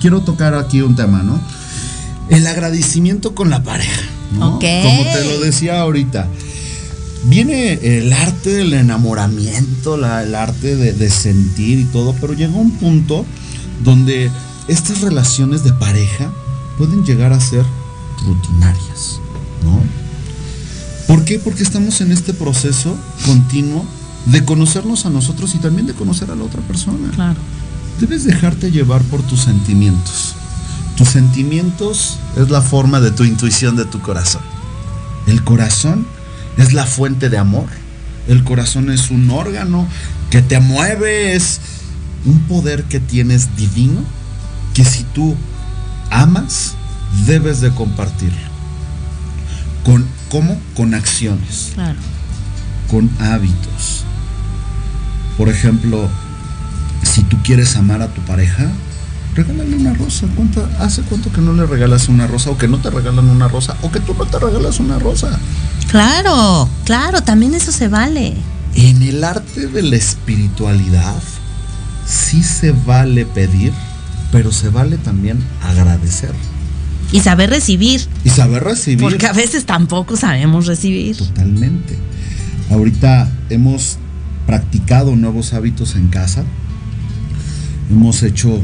quiero tocar aquí un tema, ¿no? El agradecimiento con la pareja, ¿no? Ok. Como te lo decía ahorita. Viene el arte del enamoramiento, la- el arte de, de sentir y todo, pero llega un punto donde estas relaciones de pareja pueden llegar a ser rutinarias, ¿no? ¿Por qué? Porque estamos en este proceso continuo de conocernos a nosotros y también de conocer a la otra persona. Claro. Debes dejarte llevar por tus sentimientos. Tus sentimientos es la forma de tu intuición de tu corazón. El corazón es la fuente de amor. El corazón es un órgano que te mueve, es un poder que tienes divino que si tú amas, debes de compartirlo. ¿Con, ¿Cómo? Con acciones Claro. con hábitos. Por ejemplo, si tú quieres amar a tu pareja, regálale una rosa. ¿Cuánto, ¿Hace cuánto que no le regalas una rosa o que no te regalan una rosa o que tú no te regalas una rosa? Claro, claro, también eso se vale. En el arte de la espiritualidad, sí se vale pedir, pero se vale también agradecer Y saber recibir, y saber recibir. porque a veces tampoco sabemos recibir. Totalmente. Ahorita hemos practicado nuevos hábitos en casa. Hemos hecho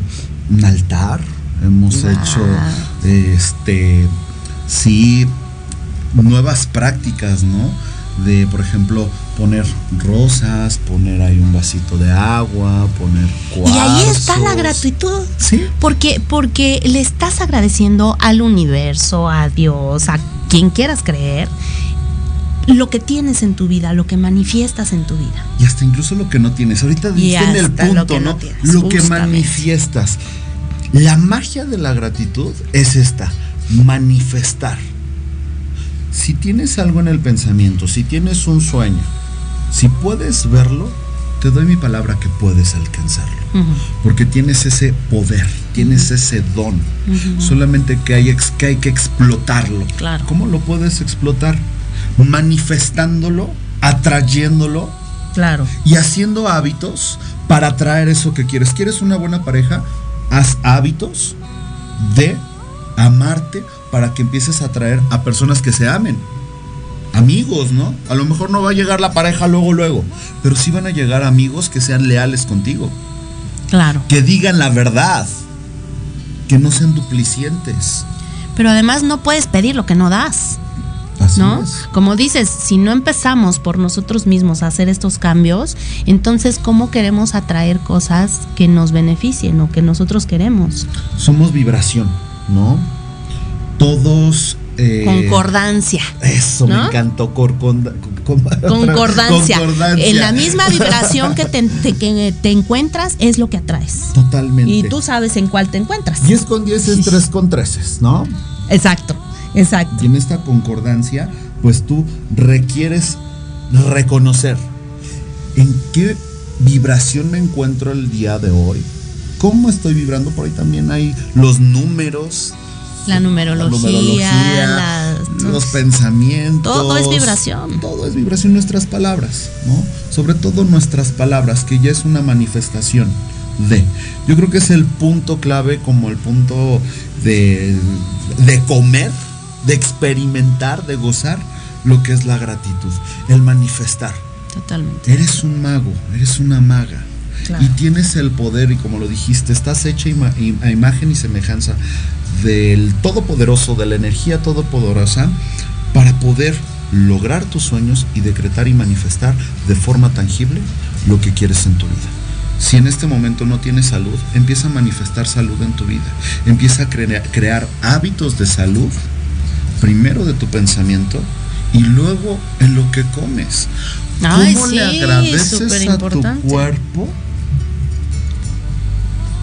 un altar, hemos hecho este sí nuevas prácticas, ¿no? De por ejemplo poner rosas, poner ahí un vasito de agua, poner Y ahí está la cuarzos. gratitud. Sí. Porque, porque le estás agradeciendo al universo, a Dios, a quien quieras creer, lo que tienes en tu vida, lo que manifiestas en tu vida. Y hasta incluso lo que no tienes. Ahorita diste en el hasta lo punto, que no ¿no? tienes, lo que manifiestas. La magia de la gratitud es esta, manifestar. Si tienes algo en el pensamiento, si tienes un sueño, si puedes verlo, te doy mi palabra que puedes alcanzarlo. Porque tienes ese poder, tienes ese don. Solamente que hay, que hay que explotarlo. Claro. ¿Cómo lo puedes explotar? Manifestándolo, atrayéndolo Claro. y haciendo hábitos para atraer eso que quieres. ¿Quieres una buena pareja? Haz hábitos de amarte para que empieces a atraer a personas que se amen. Amigos, ¿no? A lo mejor no va a llegar la pareja luego, luego, pero sí van a llegar amigos que sean leales contigo, Claro. que digan la verdad, que no sean duplicientes. Pero además no puedes pedir lo que no das. Así ¿no? es. Como dices, si no empezamos por nosotros mismos a hacer estos cambios, entonces ¿cómo queremos atraer cosas que nos beneficien o que nosotros queremos? Somos vibración, ¿no? Todos... eh, Concordancia. Eso, ¿no? me encantó. corconda- con- con- Concordancia. Concordancia. En la misma <laughs> vibración que te, te- que te encuentras es lo que atraes. Totalmente. Y tú sabes en cuál te encuentras. 10 con 10 es 3 con 13, ¿no? Exacto, exacto. Y en esta concordancia, pues tú requieres reconocer en qué vibración me encuentro el día de hoy? ¿Cómo estoy vibrando? Por ahí también hay los números. La numerología, los pensamientos. Todo es vibración. Todo es vibración, nuestras palabras, ¿no? Sobre todo nuestras palabras, que ya es una manifestación de. Yo creo que es el punto clave, como el punto de, de comer, de experimentar, de gozar lo que es la gratitud, el manifestar. Totalmente. Eres un mago, eres una maga. Y tienes el poder, y como lo dijiste, estás hecha a imagen y semejanza del Todopoderoso, de la energía todopoderosa, para poder lograr tus sueños y decretar y manifestar de forma tangible lo que quieres en tu vida. Si en este momento no tienes salud, empieza a manifestar salud en tu vida. Empieza a crear hábitos de salud, primero de tu pensamiento y luego en lo que comes. ¿Cómo le agradeces a tu cuerpo?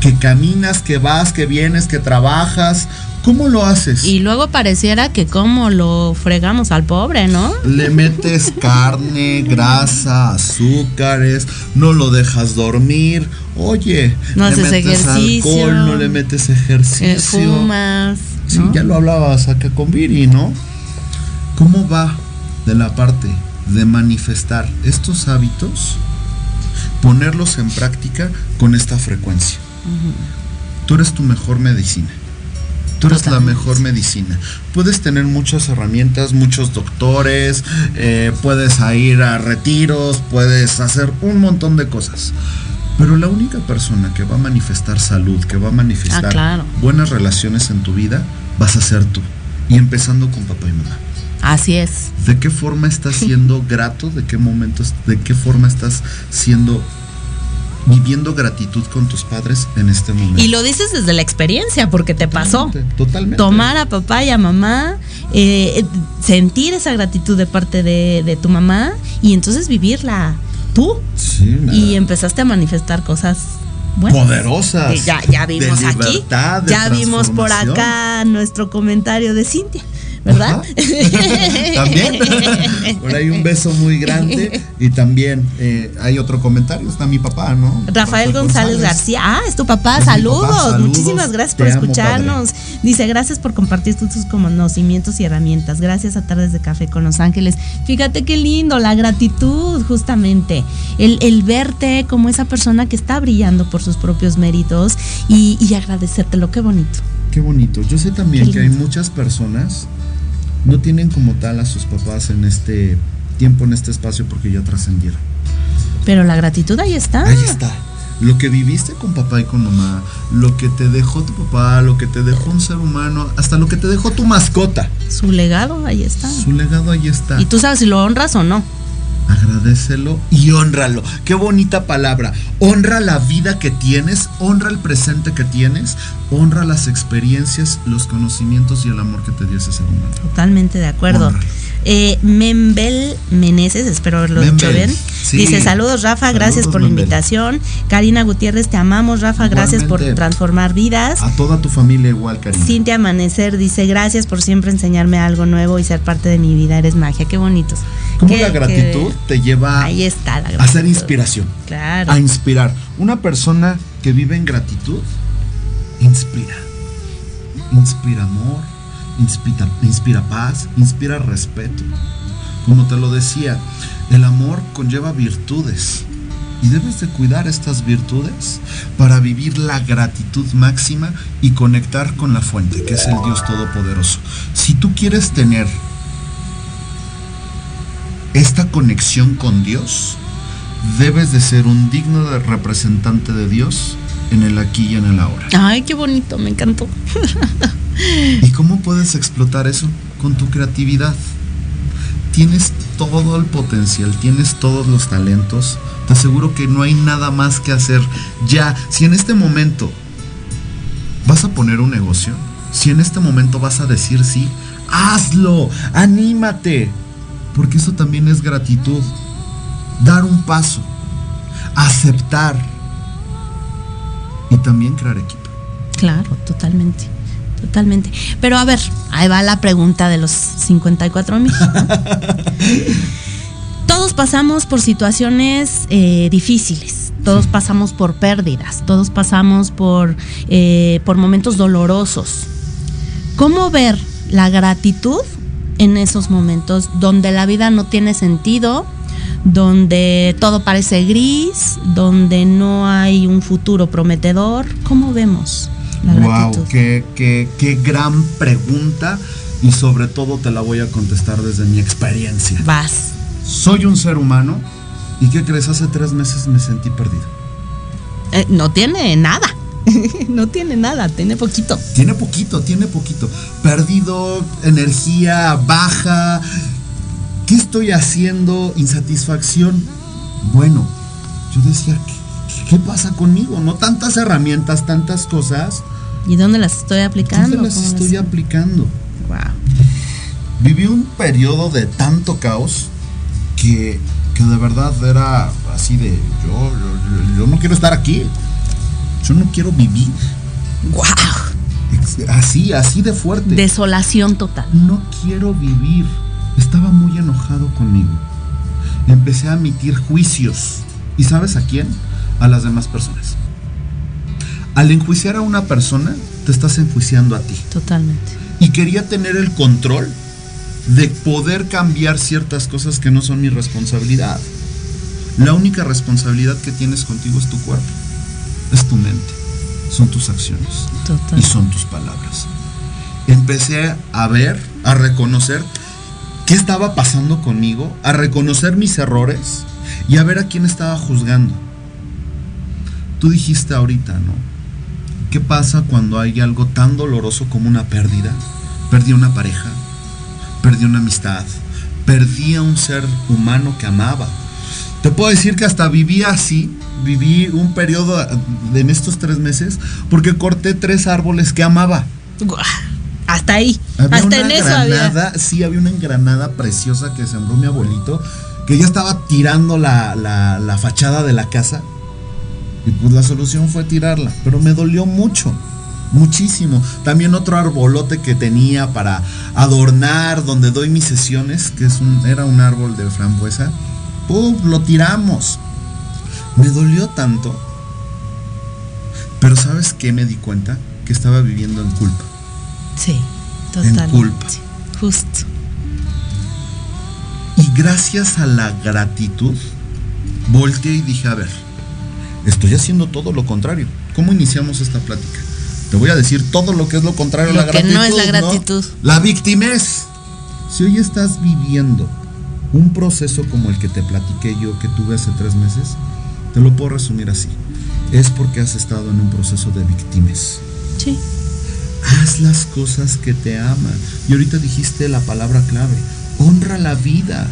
Que caminas, que vas, que vienes, que trabajas. ¿Cómo lo haces? Y luego pareciera que como lo fregamos al pobre, ¿no? Le metes carne, grasa, azúcares, no lo dejas dormir. Oye, no le haces metes ejercicio, alcohol, no le metes ejercicio. fumas. Sí, ya lo hablabas acá con Viri, ¿no? ¿Cómo va de la parte de manifestar estos hábitos, ponerlos en práctica con esta frecuencia? Tú eres tu mejor medicina. Tú eres la mejor medicina. Puedes tener muchas herramientas, muchos doctores, eh, puedes ir a retiros, puedes hacer un montón de cosas. Pero la única persona que va a manifestar salud, que va a manifestar ah, buenas relaciones en tu vida, vas a ser tú. Y empezando con papá y mamá. Así es. ¿De qué forma estás siendo grato? ¿De qué momentos? ¿De qué forma estás siendo viviendo gratitud con tus padres en este momento. Y lo dices desde la experiencia, porque te pasó. Totalmente. Tomar a papá y a mamá, eh, sentir esa gratitud de parte de, tu mamá y entonces vivirla tú. Sí, y empezaste a manifestar cosas poderosas. Ya, ya vimos aquí. Ya vimos por acá nuestro comentario de Cintia. ¿Verdad? <laughs> también. <laughs> Por ahí un beso muy grande. Y también eh, hay otro comentario, está mi papá, ¿no? Rafael, González, García. Ah, es tu papá. Saludos. Muchísimas gracias por escucharnos. Dice, gracias por compartir tus conocimientos y herramientas. Gracias a Tardes de Café con Los Ángeles. Fíjate qué lindo, la gratitud, justamente. El, el verte como esa persona que está brillando por sus propios méritos y, y agradecértelo. Qué bonito. Qué bonito. Yo sé también que hay muchas personas no tienen como tal a sus papás en este tiempo, en este espacio, porque ya trascendieron. Pero la gratitud ahí está. Ahí está. Lo que viviste con papá y con mamá, lo que te dejó tu papá, lo que te dejó un ser humano, hasta lo que te dejó tu mascota. Su legado ahí está. Su legado ahí está. Y tú sabes si lo honras o no agradecelo y honralo. Qué bonita palabra. Honra la vida que tienes, honra el presente que tienes, honra las experiencias, los conocimientos y el amor que te dio ese ser humano. Totalmente de acuerdo. Eh, Membel Meneses, espero haberlo dicho bien. Dice, saludos Rafa, gracias por la invitación. Karina Gutiérrez, te amamos Rafa, gracias por transformar vidas. A toda tu familia igual, Karina. Cintia Amanecer dice, gracias por siempre enseñarme algo nuevo y ser parte de mi vida, eres magia, qué bonitos. Como la gratitud te lleva Ahí está a ser inspiración. Claro. A inspirar. Una persona que vive en gratitud, inspira. Inspira amor, inspira, inspira paz, inspira respeto. Como te lo decía, el amor conlleva virtudes y debes de cuidar estas virtudes para vivir la gratitud máxima y conectar con la fuente, que es el Dios Todopoderoso. Si tú quieres tener esta conexión con Dios, debes de ser un digno representante de Dios en el aquí y en el ahora. Ay, qué bonito, me encantó. ¿Y cómo puedes explotar eso? Con tu creatividad. Tienes todo el potencial, tienes todos los talentos. Te aseguro que no hay nada más que hacer. Ya, si en este momento vas a poner un negocio, si en este momento vas a decir sí, hazlo, anímate. Porque eso también es gratitud. Dar un paso, aceptar y también crear equipo. Claro, totalmente. Totalmente. Pero a ver, ahí va la pregunta de los 54 mil. <laughs> Todos pasamos por situaciones eh, difíciles. Todos pasamos por pérdidas, todos pasamos por, eh, por momentos dolorosos. ¿Cómo ver la gratitud en esos momentos donde la vida no tiene sentido, donde todo parece gris, donde no hay un futuro prometedor? ¿Cómo vemos la gratitud? Wow, qué, qué, qué gran pregunta y sobre todo te la voy a contestar desde mi experiencia. Vas. Soy un ser humano y ¿qué crees? Hace tres meses me sentí perdido. Eh, no tiene nada. <laughs> no tiene nada, tiene poquito. Tiene poquito, tiene poquito. Perdido, energía baja. ¿Qué estoy haciendo? Insatisfacción. Bueno, yo decía, ¿qué, qué pasa conmigo? No tantas herramientas, tantas cosas. ¿Y dónde las estoy aplicando? ¿Dónde las ¿Cómo estoy aplicando? Wow. Viví un periodo de tanto caos que, que de verdad era así de, yo, yo, yo no quiero estar aquí. Yo no quiero vivir. Wow. Así, así de fuerte. Desolación total. No quiero vivir. Estaba muy enojado conmigo. Empecé a emitir juicios. ¿Y sabes a quién? A las demás personas. Al enjuiciar a una persona, te estás enjuiciando a ti. Totalmente. Y quería tener el control de poder cambiar ciertas cosas que no son mi responsabilidad. La única responsabilidad que tienes contigo es tu cuerpo, es tu mente, son tus acciones Total. y son tus palabras. Empecé a ver, a reconocer qué estaba pasando conmigo, a reconocer mis errores y a ver a quién estaba juzgando. Tú dijiste ahorita, ¿no? ¿Qué pasa cuando hay algo tan doloroso como una pérdida? Perdí una pareja, perdí una amistad, perdí a un ser humano que amaba. Te puedo decir que hasta viví así, viví un periodo en estos tres meses porque corté tres árboles que amaba. Hasta ahí. Había Hasta una en eso granada, había. sí, había una granada preciosa que sembró mi abuelito, que ya estaba tirando la, la- la fachada de la casa. Y pues la solución fue tirarla, pero me dolió mucho, muchísimo. También otro arbolote que tenía para adornar donde doy mis sesiones, que es un, era un árbol de frambuesa, ¡pum! lo tiramos. Me dolió tanto. Pero ¿sabes qué me di cuenta? Que estaba viviendo en culpa. Sí, En totalmente. culpa. Justo. Y gracias a la gratitud, volteé y dije, a ver, estoy haciendo todo lo contrario. ¿Cómo iniciamos esta plática? Te voy a decir todo lo que es lo contrario a la que gratitud. no es la gratitud. La victimez. Si hoy estás viviendo un proceso como el que te platiqué yo que tuve hace tres meses, te lo puedo resumir así. Es porque has estado en un proceso de victimez. Sí. Haz las cosas que te aman. Y ahorita dijiste la palabra clave. Honra la vida.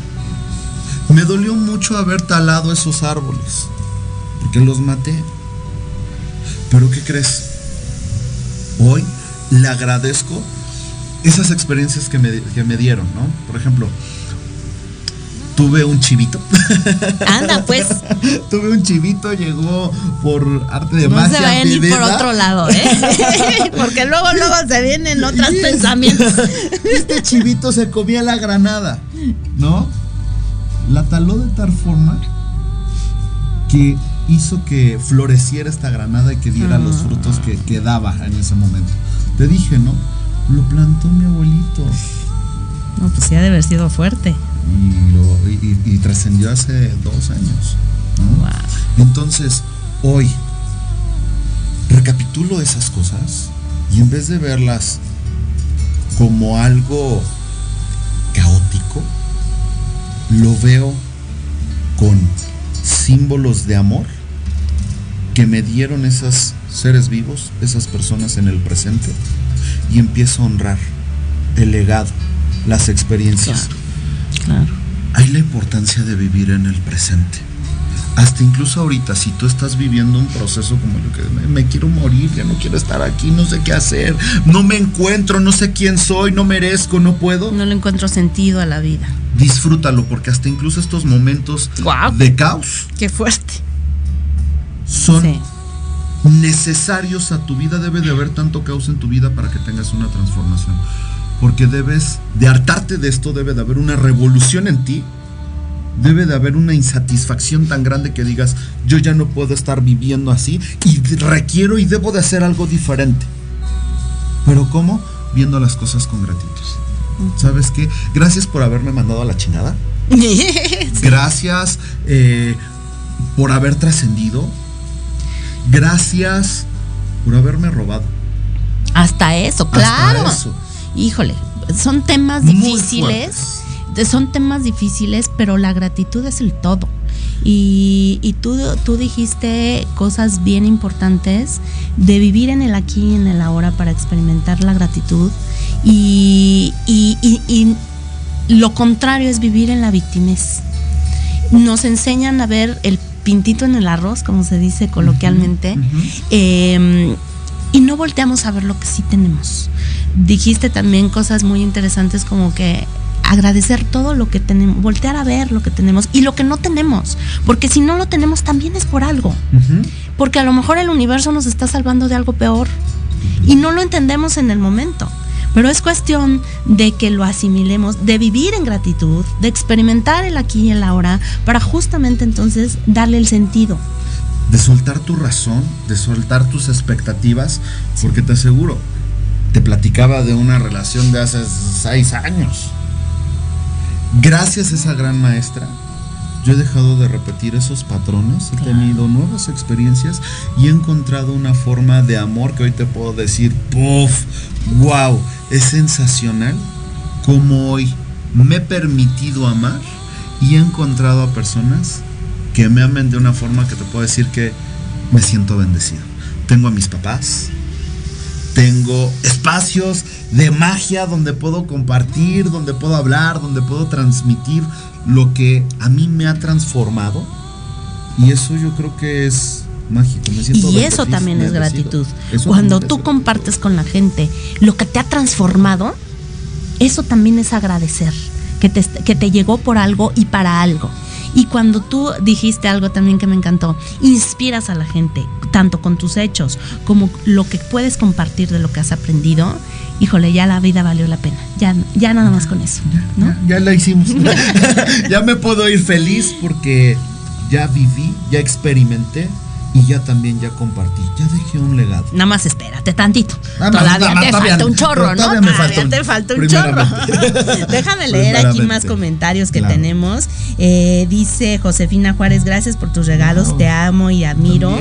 Me dolió mucho haber talado esos árboles. Porque los maté. Pero ¿qué crees? Hoy le agradezco esas experiencias que me, que me dieron, ¿no? Por ejemplo, tuve un chivito. <laughs> Anda, pues. <laughs> tuve un chivito, llegó por arte de No magia. se vayan a ir por otro lado, ¿eh? <laughs> Porque luego, luego se vienen otros pensamientos. Este chivito se comía la granada, ¿no? La taló de tal forma que hizo que floreciera esta granada y que diera los Ah. frutos que, que daba en ese momento. Te dije, ¿no? Lo plantó mi abuelito No, pues sí ha de haber sido fuerte. Y, y- y- y trascendió hace dos años. ¿no? Wow. Entonces, hoy recapitulo esas cosas y en vez de verlas como algo caótico, lo veo con símbolos de amor que me dieron esos seres vivos, esas personas en el presente, y empiezo a honrar el legado, las experiencias. Claro. Hay la importancia de vivir en el presente. Hasta incluso ahorita, si tú estás viviendo un proceso como yo que me, me quiero morir, ya no quiero estar aquí, no sé qué hacer, no me encuentro, no sé quién soy, no merezco, no puedo, No le encuentro sentido a la vida. disfrútalo, porque hasta incluso estos momentos de caos Qué fuerte. son Sí. necesarios a tu vida. Debe de haber tanto caos en tu vida para que tengas una transformación. Porque debes de hartarte de esto, debe de haber una revolución en ti debe de haber una insatisfacción tan grande que digas, yo ya no puedo estar viviendo así y requiero y debo de hacer algo diferente. Pero ¿cómo? Viendo las cosas con gratitud. ¿Sabes qué? Gracias por haberme mandado a la chingada. <laughs> Gracias eh, por haber trascendido. Gracias por haberme robado. Hasta eso, claro. Híjole, son temas difíciles. Son temas difíciles, pero la gratitud es el todo. Y, y, tú, tú dijiste cosas bien importantes de vivir en el aquí y en el ahora para experimentar la gratitud. Y, y, y lo contrario es vivir en la victimez. Nos enseñan a ver el pintito en el arroz, como se dice coloquialmente, em, y no volteamos a ver lo que sí tenemos. Dijiste también cosas muy interesantes como que agradecer todo lo que tenemos, voltear a ver lo que tenemos y lo que no tenemos, porque si no lo tenemos también es por algo, porque a lo mejor el universo nos está salvando de algo peor y no lo entendemos en el momento. Pero es cuestión de que lo asimilemos, de vivir en gratitud, de experimentar el aquí y el ahora, para justamente entonces darle el sentido. De soltar tu razón, de soltar tus expectativas, porque te aseguro, te platicaba de una relación de hace seis años. Gracias a esa gran maestra, yo he dejado de repetir esos patrones, he tenido nuevas experiencias y he encontrado una forma de amor que hoy te puedo decir, puff, wow, es sensacional como hoy me he permitido amar y he encontrado a personas que me amen de una forma que te puedo decir que me siento bendecido. Tengo a mis papás, tengo espacios de magia donde puedo compartir, donde puedo hablar, donde puedo transmitir lo que a mí me ha transformado. Y eso yo creo que es mágico. y eso también es gratitud. Cuando tú compartes con la gente lo que te ha transformado, eso también es agradecer, que te, que te llegó por algo y para algo. Y cuando tú dijiste algo también que me encantó, inspiras a la gente, tanto con tus hechos como lo que puedes compartir de lo que has aprendido, híjole, ya la vida valió la pena. Ya, ya nada más con eso. Ya, ya la hicimos. <laughs> <laughs> ya me puedo ir feliz porque ya viví, ya experimenté y ya también ya compartí, ya dejé un legado. Nada más espérate tantito. todavía te falta un chorro, ¿no? Todavía, te falta un chorro. Déjame leer aquí más comentarios que tenemos. Eh, dice Josefina Juárez, gracias por tus regalos, te amo y admiro.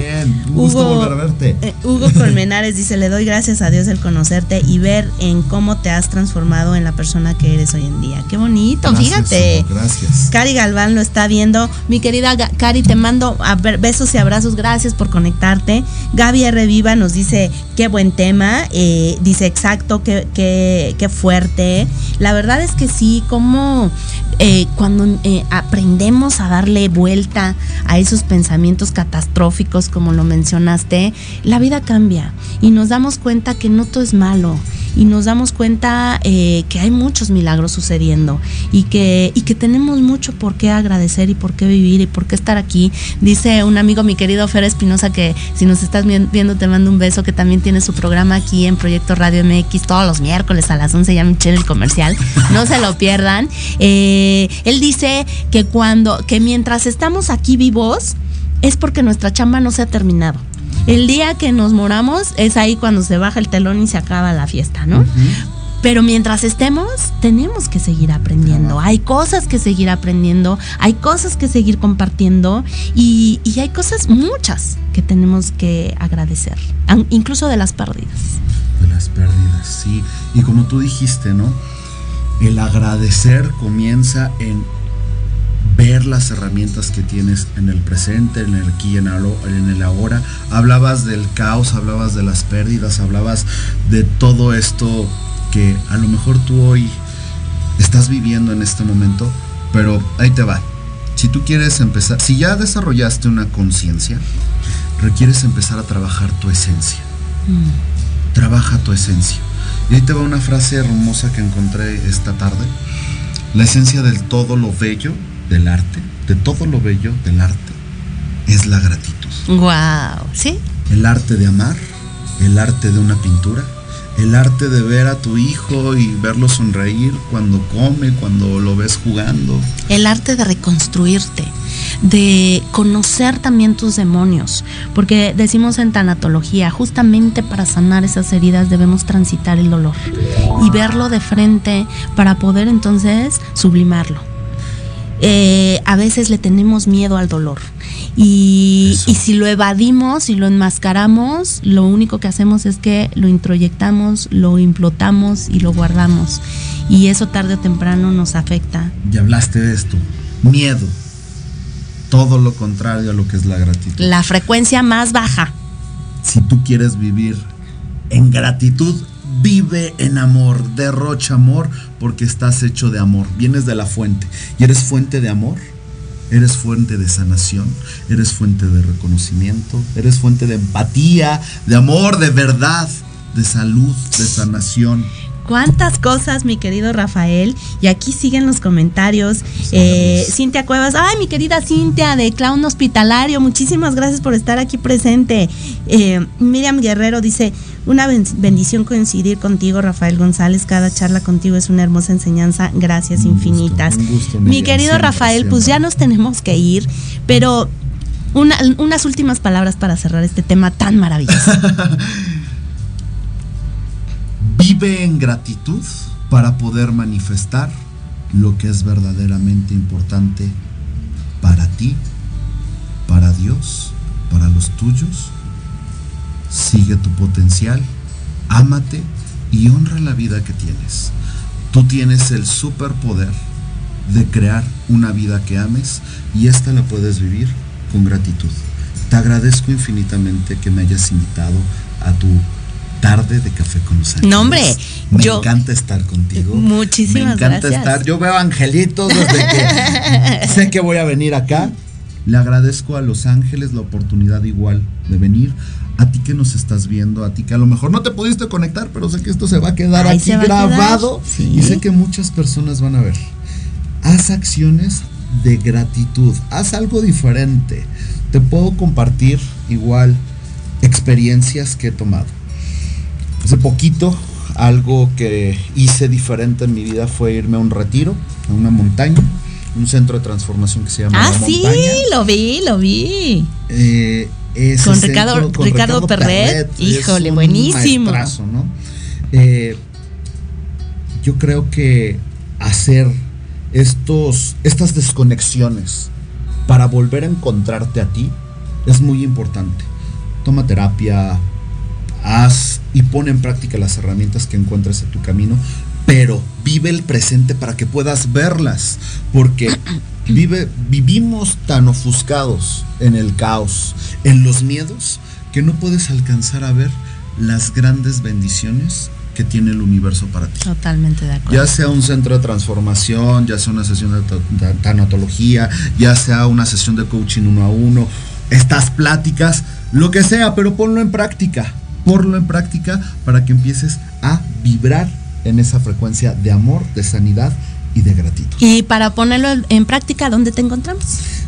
Hugo, volver a verte. Eh, Hugo <laughs> Colmenares dice, le doy gracias a Dios el conocerte y ver en cómo te has transformado en la persona que eres hoy en día. Qué bonito, fíjate. gracias. Cari Galván lo está viendo. Mi querida Cari, te mando besos y abrazos, gracias gracias por conectarte. Gaby R. Viva nos dice, qué buen tema, eh, dice exacto, qué, qué, fuerte. La verdad es que sí, como eh, cuando eh, aprendemos a darle vuelta a esos pensamientos catastróficos, como lo mencionaste, la vida cambia y nos damos cuenta que no todo es malo y nos damos cuenta que hay muchos milagros sucediendo y que, y que tenemos mucho por qué agradecer y por qué vivir y por qué estar aquí. Dice un amigo, mi querido Fer Espinosa, que si nos estás viendo te mando un beso, que también tiene su programa aquí en Proyecto Radio MX todos los miércoles a las 11, ya Michelle el comercial, <laughs> no se lo pierdan. Eh, él dice que cuando, que mientras estamos aquí vivos, es porque nuestra chamba no se ha terminado. El día que nos moramos es ahí cuando se baja el telón y se acaba la fiesta, ¿no? Pero mientras estemos, tenemos que seguir aprendiendo. Hay cosas que seguir aprendiendo, hay cosas que seguir compartiendo y, hay cosas muchas que tenemos que agradecer, incluso de las pérdidas. De las pérdidas, sí. Y como tú dijiste, ¿no? El agradecer comienza en ver las herramientas que tienes en el presente, en el aquí, en el ahora. Hablabas del caos, hablabas de las pérdidas, hablabas de todo esto que a lo mejor tú hoy estás viviendo en este momento, pero ahí te va. Si tú quieres empezar, si ya desarrollaste una conciencia, requieres empezar a trabajar tu esencia. Mm. Trabaja tu esencia. Y ahí te va una frase hermosa que encontré esta tarde. La esencia del todo lo bello del arte, de todo lo bello del arte, es la gratitud. Wow, ¿sí? El arte de amar, el arte de una pintura, el arte de ver a tu hijo y verlo sonreír cuando come, cuando lo ves jugando. El arte de reconstruirte, de conocer también tus demonios, porque decimos en tanatología, justamente para sanar esas heridas debemos transitar el dolor y verlo de frente para poder entonces sublimarlo. Eh, a veces le tenemos miedo al dolor. Y, y, si lo evadimos y lo enmascaramos, lo único que hacemos es que lo introyectamos, lo implotamos y lo guardamos. Y eso tarde o temprano nos afecta. Y hablaste de esto, miedo. Todo lo contrario a lo que es la gratitud. La frecuencia más baja. Si tú quieres vivir en gratitud, vive en amor, derrocha amor porque estás hecho de amor, vienes de la fuente. Y eres fuente de amor, eres fuente de sanación, eres fuente de reconocimiento, eres fuente de empatía, de amor, de verdad, de salud, de sanación. Cuántas cosas, mi querido Rafael. Y aquí siguen los comentarios. Eh, Cintia Cuevas, ay, mi querida Cintia de Clown Hospitalario, muchísimas gracias por estar aquí presente. Eh, Miriam Guerrero dice, una bendición coincidir contigo, Rafael González. Cada charla contigo es una hermosa enseñanza. Gracias Un gusto, infinitas. un gusto, Mi querido Rafael, pues ya nos tenemos que ir, pero una- unas últimas palabras para cerrar este tema tan maravilloso. <laughs> Vive en gratitud para poder manifestar lo que es verdaderamente importante para ti, para Dios, para los tuyos. Sigue tu potencial, ámate y honra la vida que tienes. Tú tienes el superpoder de crear una vida que ames y esta la puedes vivir con gratitud. Te agradezco infinitamente que me hayas invitado a tu tarde de café con los ángeles. No, hombre, me yo- encanta estar contigo. Muchísimas me encanta gracias. estar. Yo veo angelitos desde que <laughs> sé que voy a venir acá. Le agradezco a Los Ángeles la oportunidad igual de venir. A ti que nos estás viendo, a ti que a lo mejor no te pudiste conectar, pero sé que esto se va a quedar aquí quedar, grabado sí. y sé que muchas personas van a ver. Haz acciones de gratitud, haz algo diferente. Te puedo compartir igual experiencias que he tomado. Hace poquito algo que hice diferente en mi vida fue irme a un retiro, a una montaña, un centro de transformación que se llama ah, La sí, Montaña. lo vi, lo vi. Eh, Con centro- Ricardo- con Ricardo Perret, híjole, un buenísimo. Eh, yo creo que hacer estos, estas desconexiones para volver a encontrarte a ti es muy importante. Toma terapia, haz y pon en práctica las herramientas que encuentres en tu camino, pero vive el presente para que puedas verlas, porque <clears throat> vive, vivimos tan ofuscados en el caos, en los miedos, que no puedes alcanzar a ver las grandes bendiciones que tiene el universo para ti. Totalmente de acuerdo. Ya sea un centro de transformación, ya sea una sesión de ta- ta- tanatología, ya sea una sesión de coaching uno a uno, estas pláticas, lo que sea, pero ponlo en práctica. Ponlo en práctica para que empieces a vibrar en esa frecuencia de amor, de sanidad y de gratitud. Y para ponerlo en práctica, ¿dónde te encontramos?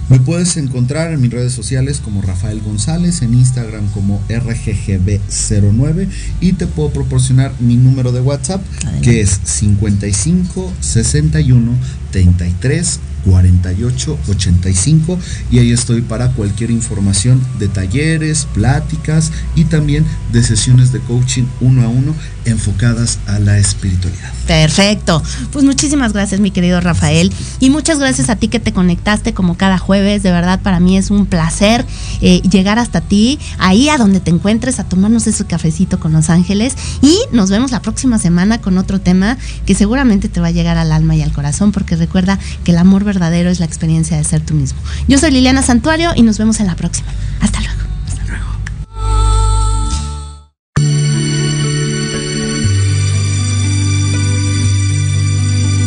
Me puedes encontrar en mis redes sociales como Rafael González, en Instagram como RGGB09 y te puedo proporcionar mi número de WhatsApp que es 55 61 33 48 85 y ahí estoy para cualquier información de talleres, pláticas y también de sesiones de coaching uno a uno enfocadas a la espiritualidad. Perfecto. Pues muchísimas gracias, mi querido Rafael. Y muchas gracias a ti que te conectaste como cada jueves. De verdad, para mí es un placer eh, llegar hasta ti, ahí a donde te encuentres, a tomarnos ese cafecito con Los Ángeles. Y nos vemos la próxima semana con otro tema que seguramente te va a llegar al alma y al corazón, porque recuerda que el amor verdadero es la experiencia de ser tú mismo. Yo soy Liliana Santuario y nos vemos en la próxima. Hasta luego.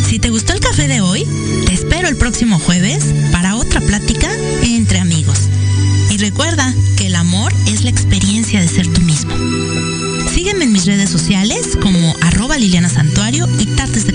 Si te gustó el café de hoy, te espero el próximo jueves para otra plática entre amigos. Y recuerda que el amor es la experiencia de ser tú mismo. Sígueme en mis redes sociales como arroba Liliana Santuario y Tartes de